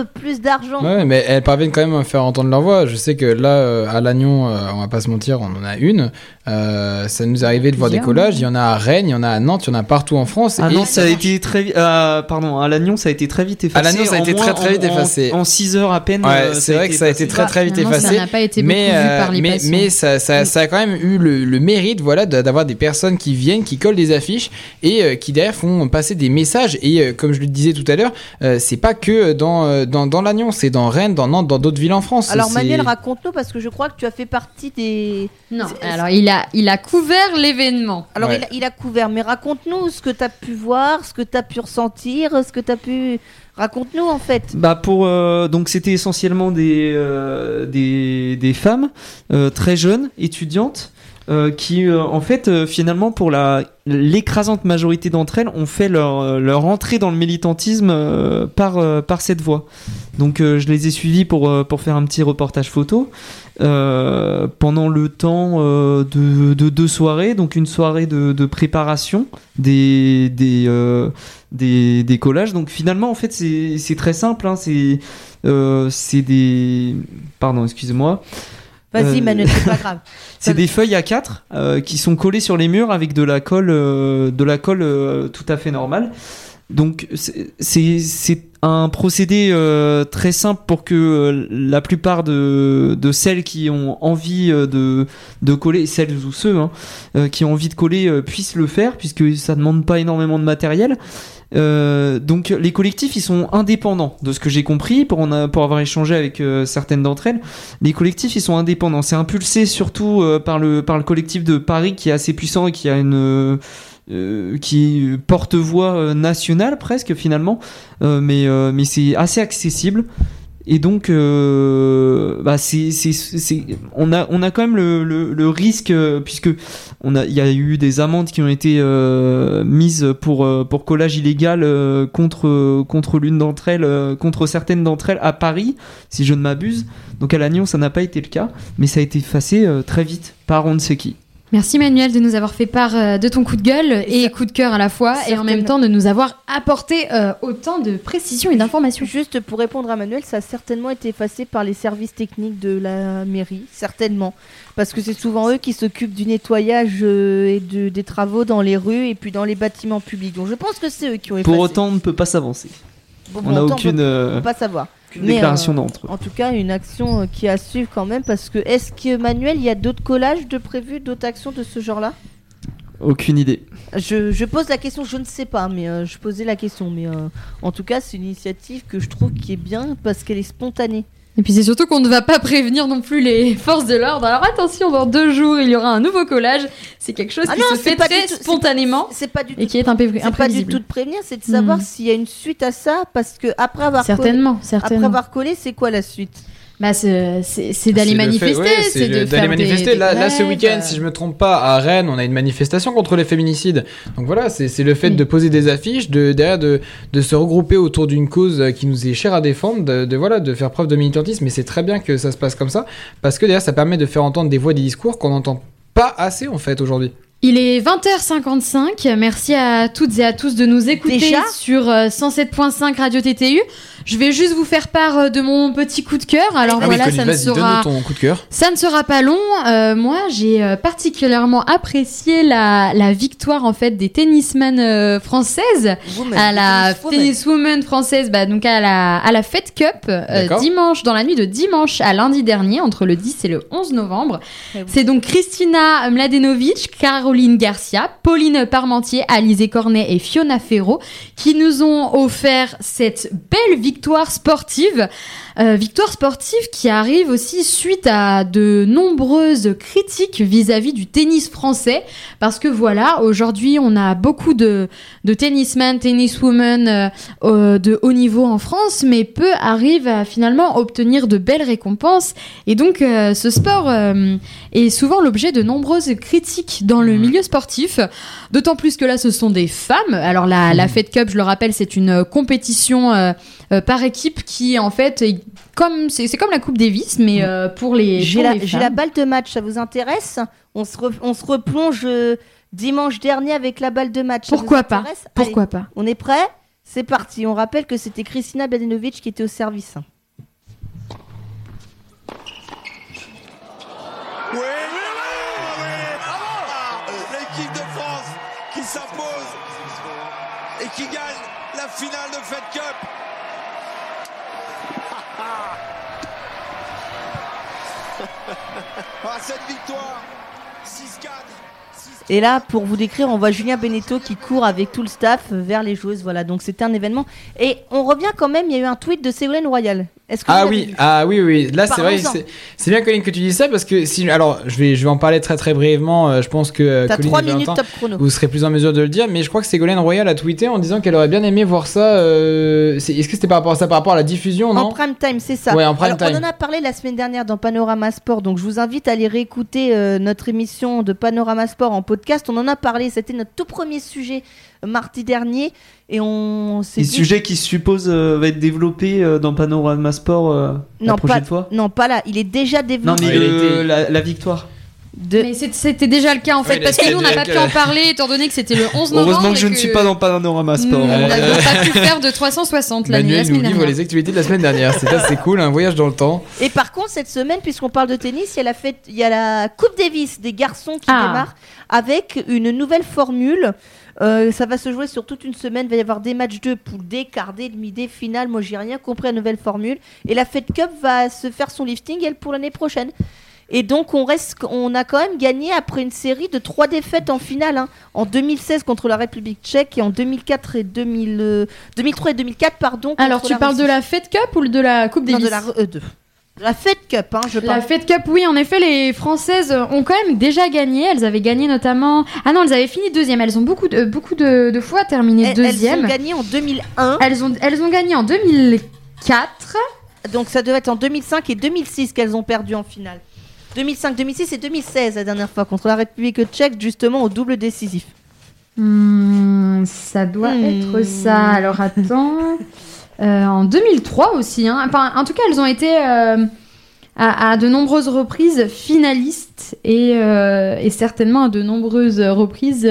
Speaker 6: Plus d'argent.
Speaker 2: Ouais, mais elles parviennent quand même à faire entendre leur voix. Je sais que là, euh, à Lannion, euh, on va pas se mentir, on en a une. Euh, ça nous est arrivé de voir des collages. Il y en a à Rennes, il y en a à Nantes, il y en a partout en France.
Speaker 7: Ah
Speaker 2: et
Speaker 7: non, ça a été très euh, pardon, à Lannion, ça a été très vite effacé.
Speaker 2: À Lannion, ça a
Speaker 7: En
Speaker 2: été très, très vite effacé.
Speaker 7: En 6 heures à peine.
Speaker 2: Ouais,
Speaker 7: euh,
Speaker 2: c'est vrai que ça a été très très vite
Speaker 5: Finalement,
Speaker 2: effacé.
Speaker 5: Ça n'a pas été beaucoup
Speaker 2: mais,
Speaker 5: vu
Speaker 2: euh,
Speaker 5: par les
Speaker 2: mais, mais ça, ça, ça a quand même eu le, le mérite voilà, d'avoir des personnes qui viennent, qui collent des affiches et euh, qui derrière font passer des messages. Et euh, comme je le disais tout à l'heure, euh, c'est pas que dans, dans, dans Lannion, c'est dans Rennes, dans Nantes, dans d'autres villes en France.
Speaker 6: Alors Manuel, raconte-nous parce que je crois que tu as fait partie des.
Speaker 5: Non, alors il a, il a couvert l'événement.
Speaker 6: Alors
Speaker 2: Ouais.
Speaker 6: il, a, il a couvert, mais raconte-nous ce que tu as pu voir, ce que tu as pu ressentir, ce que tu as pu. Raconte-nous en fait.
Speaker 7: Bah pour euh, donc c'était essentiellement des euh, des, des femmes euh, très jeunes étudiantes euh, qui euh, en fait euh, finalement pour la l'écrasante majorité d'entre elles ont fait leur leur entrée dans le militantisme par par cette voie. Donc je les ai suivis pour pour faire un petit reportage photo pendant le temps de, de deux soirées, donc une soirée de, de préparation des des, des des collages. Donc finalement en fait c'est très simple, hein, c'est des pardon excusez-moi.
Speaker 6: Vas-y
Speaker 7: Euh,
Speaker 6: Manuel, c'est pas grave. [LAUGHS]
Speaker 7: C'est des feuilles A4 euh, qui sont collées sur les murs avec de la colle, euh, de la colle tout à fait normale. Donc c'est- un procédé euh, très simple pour que euh, la plupart de, de celles qui ont envie euh, de, de coller, celles ou ceux hein, euh, qui ont envie de coller euh, puissent le faire puisque ça demande pas énormément de matériel. Donc les collectifs ils sont indépendants de ce que j'ai compris pour, en pour avoir échangé avec certaines d'entre elles. Les collectifs ils sont indépendants. C'est impulsé surtout par, le, par le collectif de Paris qui est assez puissant et qui a une euh, qui porte-voix euh, nationale presque finalement, Euh, mais, euh, mais c'est assez accessible. Et donc, euh, bah c'est, c'est, c'est, on a, on a quand même le, le, le risque puisque a, il y a eu des amendes qui ont été mises pour pour collage illégal contre contre l'une d'entre elles, contre certaines d'entre elles à Paris, si je ne m'abuse. Donc à Lannion, ça n'a pas été le cas, mais ça a été effacé très vite par on ne sait qui.
Speaker 5: Merci Manuel de nous avoir fait part euh, de ton coup de gueule et, coup de cœur à la fois et en même temps de nous avoir apporté euh, autant de précision et d'informations.
Speaker 6: Juste pour répondre à Manuel, ça a certainement été effacé par les services techniques de la mairie, certainement. Parce que c'est souvent eux qui s'occupent du nettoyage euh, et de, des travaux dans les rues et puis dans les bâtiments publics. Donc je pense que c'est eux qui ont effacé.
Speaker 7: Pour autant, on ne peut pas s'avancer.
Speaker 6: Bon,
Speaker 7: on
Speaker 6: pour
Speaker 7: n'a aucune,
Speaker 6: peut- peut pas savoir.
Speaker 7: Aucune déclaration d'entre eux.
Speaker 6: En tout cas, une action euh, qui à suivre quand même. Parce que est-ce que Manuel, il y a d'autres collages de prévus, d'autres actions de ce genre-là?
Speaker 7: Aucune idée.
Speaker 6: je, je pose la question, je ne sais pas, mais euh, je posais la question. Mais euh, en tout cas, c'est une initiative que je trouve qui est bien parce qu'elle est spontanée.
Speaker 5: Et puis c'est surtout qu'on ne va pas prévenir non plus les [LAUGHS] forces de l'ordre. Alors attention, dans deux jours, il y aura un nouveau collage. C'est quelque chose
Speaker 6: Ah
Speaker 5: qui
Speaker 6: non,
Speaker 5: se fait
Speaker 6: pas
Speaker 5: très
Speaker 6: tout-
Speaker 5: spontanément
Speaker 6: C'est pas du tout.
Speaker 5: et qui est un peu
Speaker 6: C'est pas du
Speaker 5: imprévisible.
Speaker 6: tout de prévenir, c'est de savoir
Speaker 5: Hmm.
Speaker 6: s'il y a une suite à ça, parce que après avoir
Speaker 5: Certainement,
Speaker 6: collé,
Speaker 5: certainement.
Speaker 6: après avoir collé, c'est quoi la suite?
Speaker 5: Bah c'est d'aller manifester,
Speaker 2: ouais,
Speaker 5: c'est de
Speaker 2: le-
Speaker 5: faire
Speaker 2: d'aller
Speaker 5: des-
Speaker 2: manifester.
Speaker 5: des
Speaker 2: là, là, ce week-end,
Speaker 5: euh,
Speaker 2: si je me trompe pas, à Rennes, on a une manifestation contre les féminicides. Donc voilà, c'est le fait de poser des affiches, de derrière de, de se regrouper autour d'une cause euh, qui nous est chère à défendre, de, de, voilà, de faire preuve de militantisme. Et c'est très bien que ça se passe comme ça, parce que derrière, ça permet de faire entendre des voix, des discours qu'on n'entend pas assez en fait aujourd'hui.
Speaker 5: Il est 20h55. Merci à toutes et à tous de nous écouter
Speaker 6: Déjà?
Speaker 5: sur euh, 107.5 Radio TTU. Je vais juste vous faire part euh, de mon petit coup de cœur. Alors
Speaker 2: Ah oui,
Speaker 5: voilà, ça ne sera
Speaker 2: ton coup de cœur.
Speaker 5: ça ne sera pas long. Euh, moi, j'ai euh, particulièrement apprécié la, la victoire en fait des tennismen euh, françaises à la
Speaker 6: tennis woman.
Speaker 5: tenniswoman française, bah, donc à la à la Fed Cup euh, dimanche dans la nuit de dimanche à lundi dernier entre le 10 et le 11 novembre.
Speaker 6: Eh oui.
Speaker 5: C'est donc Christina Mladenovic, Caroline Garcia, Pauline Parmentier, Alizé Cornet et Fiona Ferro qui nous ont offert cette belle victoire sportive. Euh, victoire sportive qui arrive aussi suite à de nombreuses critiques vis-à-vis du tennis français. Parce que voilà, aujourd'hui, on a beaucoup de, de tennismen, tenniswomen euh, de haut niveau en France, mais peu arrivent à finalement obtenir de belles récompenses. Et donc, euh, ce sport euh, est souvent l'objet de nombreuses critiques dans le milieu sportif. D'autant plus que là, ce sont des femmes. Alors, la, la Fed Cup, je le rappelle, c'est une compétition par équipe qui, en fait, comme c'est c'est comme la Coupe Davis, mais euh, pour les,
Speaker 6: J'ai
Speaker 5: pour
Speaker 6: la,
Speaker 5: les
Speaker 6: j'ai
Speaker 5: femmes.
Speaker 6: la balle de match, ça vous intéresse? On se, re- on se replonge euh, dimanche dernier avec la balle de match.
Speaker 5: Pourquoi pas? Pourquoi
Speaker 6: Allez,
Speaker 5: pas?
Speaker 6: On est prêt? C'est parti. On rappelle que c'était Kristina Badenovic qui était au service.
Speaker 10: Oui, oui, oui, oui. L'équipe de France qui s'impose et qui gagne la finale de Fed Cup. [LAUGHS] Ah, cette victoire, 6-4.
Speaker 6: Et là, pour vous décrire, on voit Julien Beneteau qui court avec tout le staff vers les joueuses. Voilà, donc c'était un événement. Et on revient quand même, il y a eu un tweet de Ségolène Royal. Que
Speaker 2: Ah
Speaker 6: l'avez
Speaker 2: oui, ah oui, oui. Là, c'est vrai, c'est bien, Colline, que tu dis ça parce que si, alors, je vais, je vais en parler très très brièvement. euh, Je pense que euh, Colline
Speaker 6: trois
Speaker 2: et
Speaker 6: minutes
Speaker 2: Valentin,
Speaker 6: top chrono.
Speaker 2: Vous serez plus en mesure de le dire, mais je crois que Ségolène Royal a tweeté en disant qu'elle aurait bien aimé voir ça. euh, Est-ce que c'était par rapport à ça, par rapport à la diffusion,
Speaker 6: En
Speaker 2: non
Speaker 6: prime time, c'est ça.
Speaker 2: Ouais, en prime
Speaker 6: Alors,
Speaker 2: time.
Speaker 6: On en a parlé la semaine dernière dans Panorama Sport, donc je vous invite à aller réécouter euh, notre émission de Panorama Sport en podcast. On en a parlé, c'était notre tout premier sujet euh, mardi dernier, et on s'est dit-
Speaker 7: sujet qui se suppose euh, va être développé euh, dans Panorama Sport euh, la
Speaker 6: non
Speaker 7: prochaine
Speaker 6: pas,
Speaker 7: fois?
Speaker 6: Non pas là, il est déjà
Speaker 7: Non,
Speaker 6: développé.
Speaker 7: mais
Speaker 2: il a
Speaker 7: le-
Speaker 2: été-
Speaker 7: la, la victoire.
Speaker 6: De...
Speaker 5: Mais c'était déjà le cas en fait,
Speaker 7: Oui,
Speaker 5: parce que nous on n'a pas pu en parler étant donné que c'était le 11 novembre.
Speaker 7: Heureusement que
Speaker 5: et
Speaker 7: je ne suis pas dans Panorama Sport.
Speaker 5: Nous
Speaker 7: hein.
Speaker 5: n'avons pas pu faire de 360 l'année, la
Speaker 2: Manuel nous
Speaker 5: semaine
Speaker 2: livre les actualités de la semaine dernière. C'est c'est cool, un voyage dans le temps.
Speaker 6: Et par contre, cette semaine, puisqu'on parle de tennis, il y a la, fête, il y a la Coupe Davis des garçons qui
Speaker 5: Ah.
Speaker 6: démarre avec une nouvelle formule. Euh, ça va se jouer sur toute une semaine. Il va y avoir des matchs de poule D, quart D, demi D, finale. Moi, j'ai rien compris à la nouvelle formule. Et la Fed Cup va se faire son lifting, elle, pour l'année prochaine. Et donc, on, reste, on a quand même gagné après une série de trois défaites en finale. hein. En 2016 contre la République tchèque et en 2004 et 2000, euh, 2003 et 2004, pardon.
Speaker 5: Alors tu
Speaker 6: la
Speaker 5: parles de la Fed Cup ou de la Coupe
Speaker 6: Non,
Speaker 5: Davis
Speaker 6: de la, euh, de- la Fed Cup, hein, je
Speaker 5: La
Speaker 6: parle.
Speaker 5: Fed Cup, oui, en effet, les Françaises ont quand même déjà gagné. Elles avaient gagné notamment. Ah non, elles avaient fini deuxième. Elles ont beaucoup de, beaucoup de, de fois terminé
Speaker 6: Elles-
Speaker 5: deuxième.
Speaker 6: Elles ont gagné en 2001.
Speaker 5: Elles ont, elles ont gagné en 2004.
Speaker 6: Donc ça devait être en 2005 et 2006 qu'elles ont perdu en finale. 2005, 2006 et 2016 la dernière fois contre la République tchèque justement au double décisif.
Speaker 5: Hmm, ça doit
Speaker 6: Hmm.
Speaker 5: être ça. Alors attends. [LAUGHS] Euh, en 2003 aussi. hein. Enfin, en tout cas, elles ont été euh, à, à de nombreuses reprises finalistes et, euh, et certainement à de nombreuses reprises.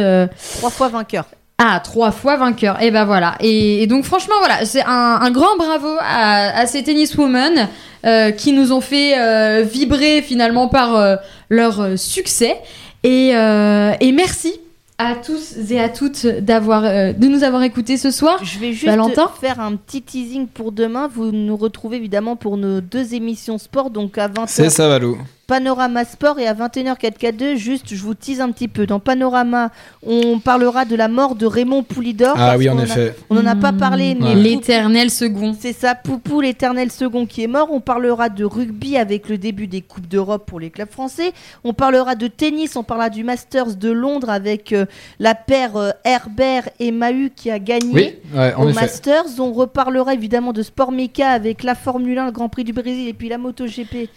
Speaker 6: Trois fois vainqueur.
Speaker 5: Ah, trois fois vainqueur. Et ben voilà. Et, et donc franchement, voilà, c'est un, un grand bravo à, à ces tenniswomen euh, qui nous ont fait euh, vibrer finalement par euh, leur euh, succès. Et, euh, et merci à tous et à toutes d'avoir euh, de nous avoir écoutés ce soir.
Speaker 6: Je vais juste
Speaker 5: Valentin
Speaker 6: faire un petit teasing pour demain. Vous nous retrouvez évidemment pour nos deux émissions sport, donc à 20h.
Speaker 2: C'est ça, Valou.
Speaker 6: Panorama Sport et à 21h 4K2, juste je vous tease un petit peu. Dans Panorama, on parlera de la mort de Raymond Poulidor.
Speaker 2: Ah oui, en
Speaker 6: a-
Speaker 2: effet.
Speaker 6: on n'en a pas parlé, mais
Speaker 2: Ouais.
Speaker 5: l'éternel second.
Speaker 6: C'est ça, Poupou, l'éternel second qui est mort. On parlera de rugby avec le début des Coupes d'Europe pour les clubs français. On parlera de tennis, on parlera du Masters de Londres avec euh, la paire euh, Herbert et Mahu qui a gagné
Speaker 2: Oui, ouais,
Speaker 6: au
Speaker 2: effet.
Speaker 6: Masters. On reparlera évidemment de sport méca avec la Formule 1, le Grand Prix du Brésil et puis la MotoGP.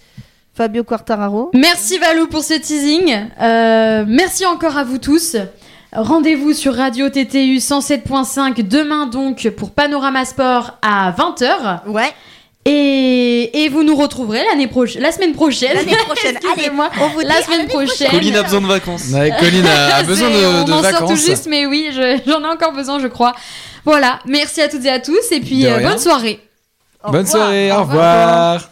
Speaker 6: Fabio Quartararo.
Speaker 5: Merci Valou pour ce teasing. Euh, merci encore à vous tous. Rendez-vous sur Radio TTU 107.5 demain donc pour Panorama Sport à 20h.
Speaker 6: Ouais.
Speaker 5: Et, et vous nous retrouverez l'année prochaine, la semaine prochaine.
Speaker 6: L'année [LAUGHS] prochaine. Allez,
Speaker 5: Excusez-moi.
Speaker 6: on vous dit
Speaker 5: la semaine prochaine.
Speaker 7: Colline a besoin de vacances.
Speaker 2: Ouais, Colline a, a [LAUGHS] besoin de,
Speaker 5: on
Speaker 2: de
Speaker 5: en sort tout
Speaker 2: vacances.
Speaker 5: juste, mais oui, je- j'en ai encore besoin, je crois. Voilà, merci à toutes et à tous, et puis euh, bonne soirée.
Speaker 6: Au
Speaker 2: Bonne
Speaker 6: revoir.
Speaker 2: soirée, au
Speaker 6: Au
Speaker 2: revoir.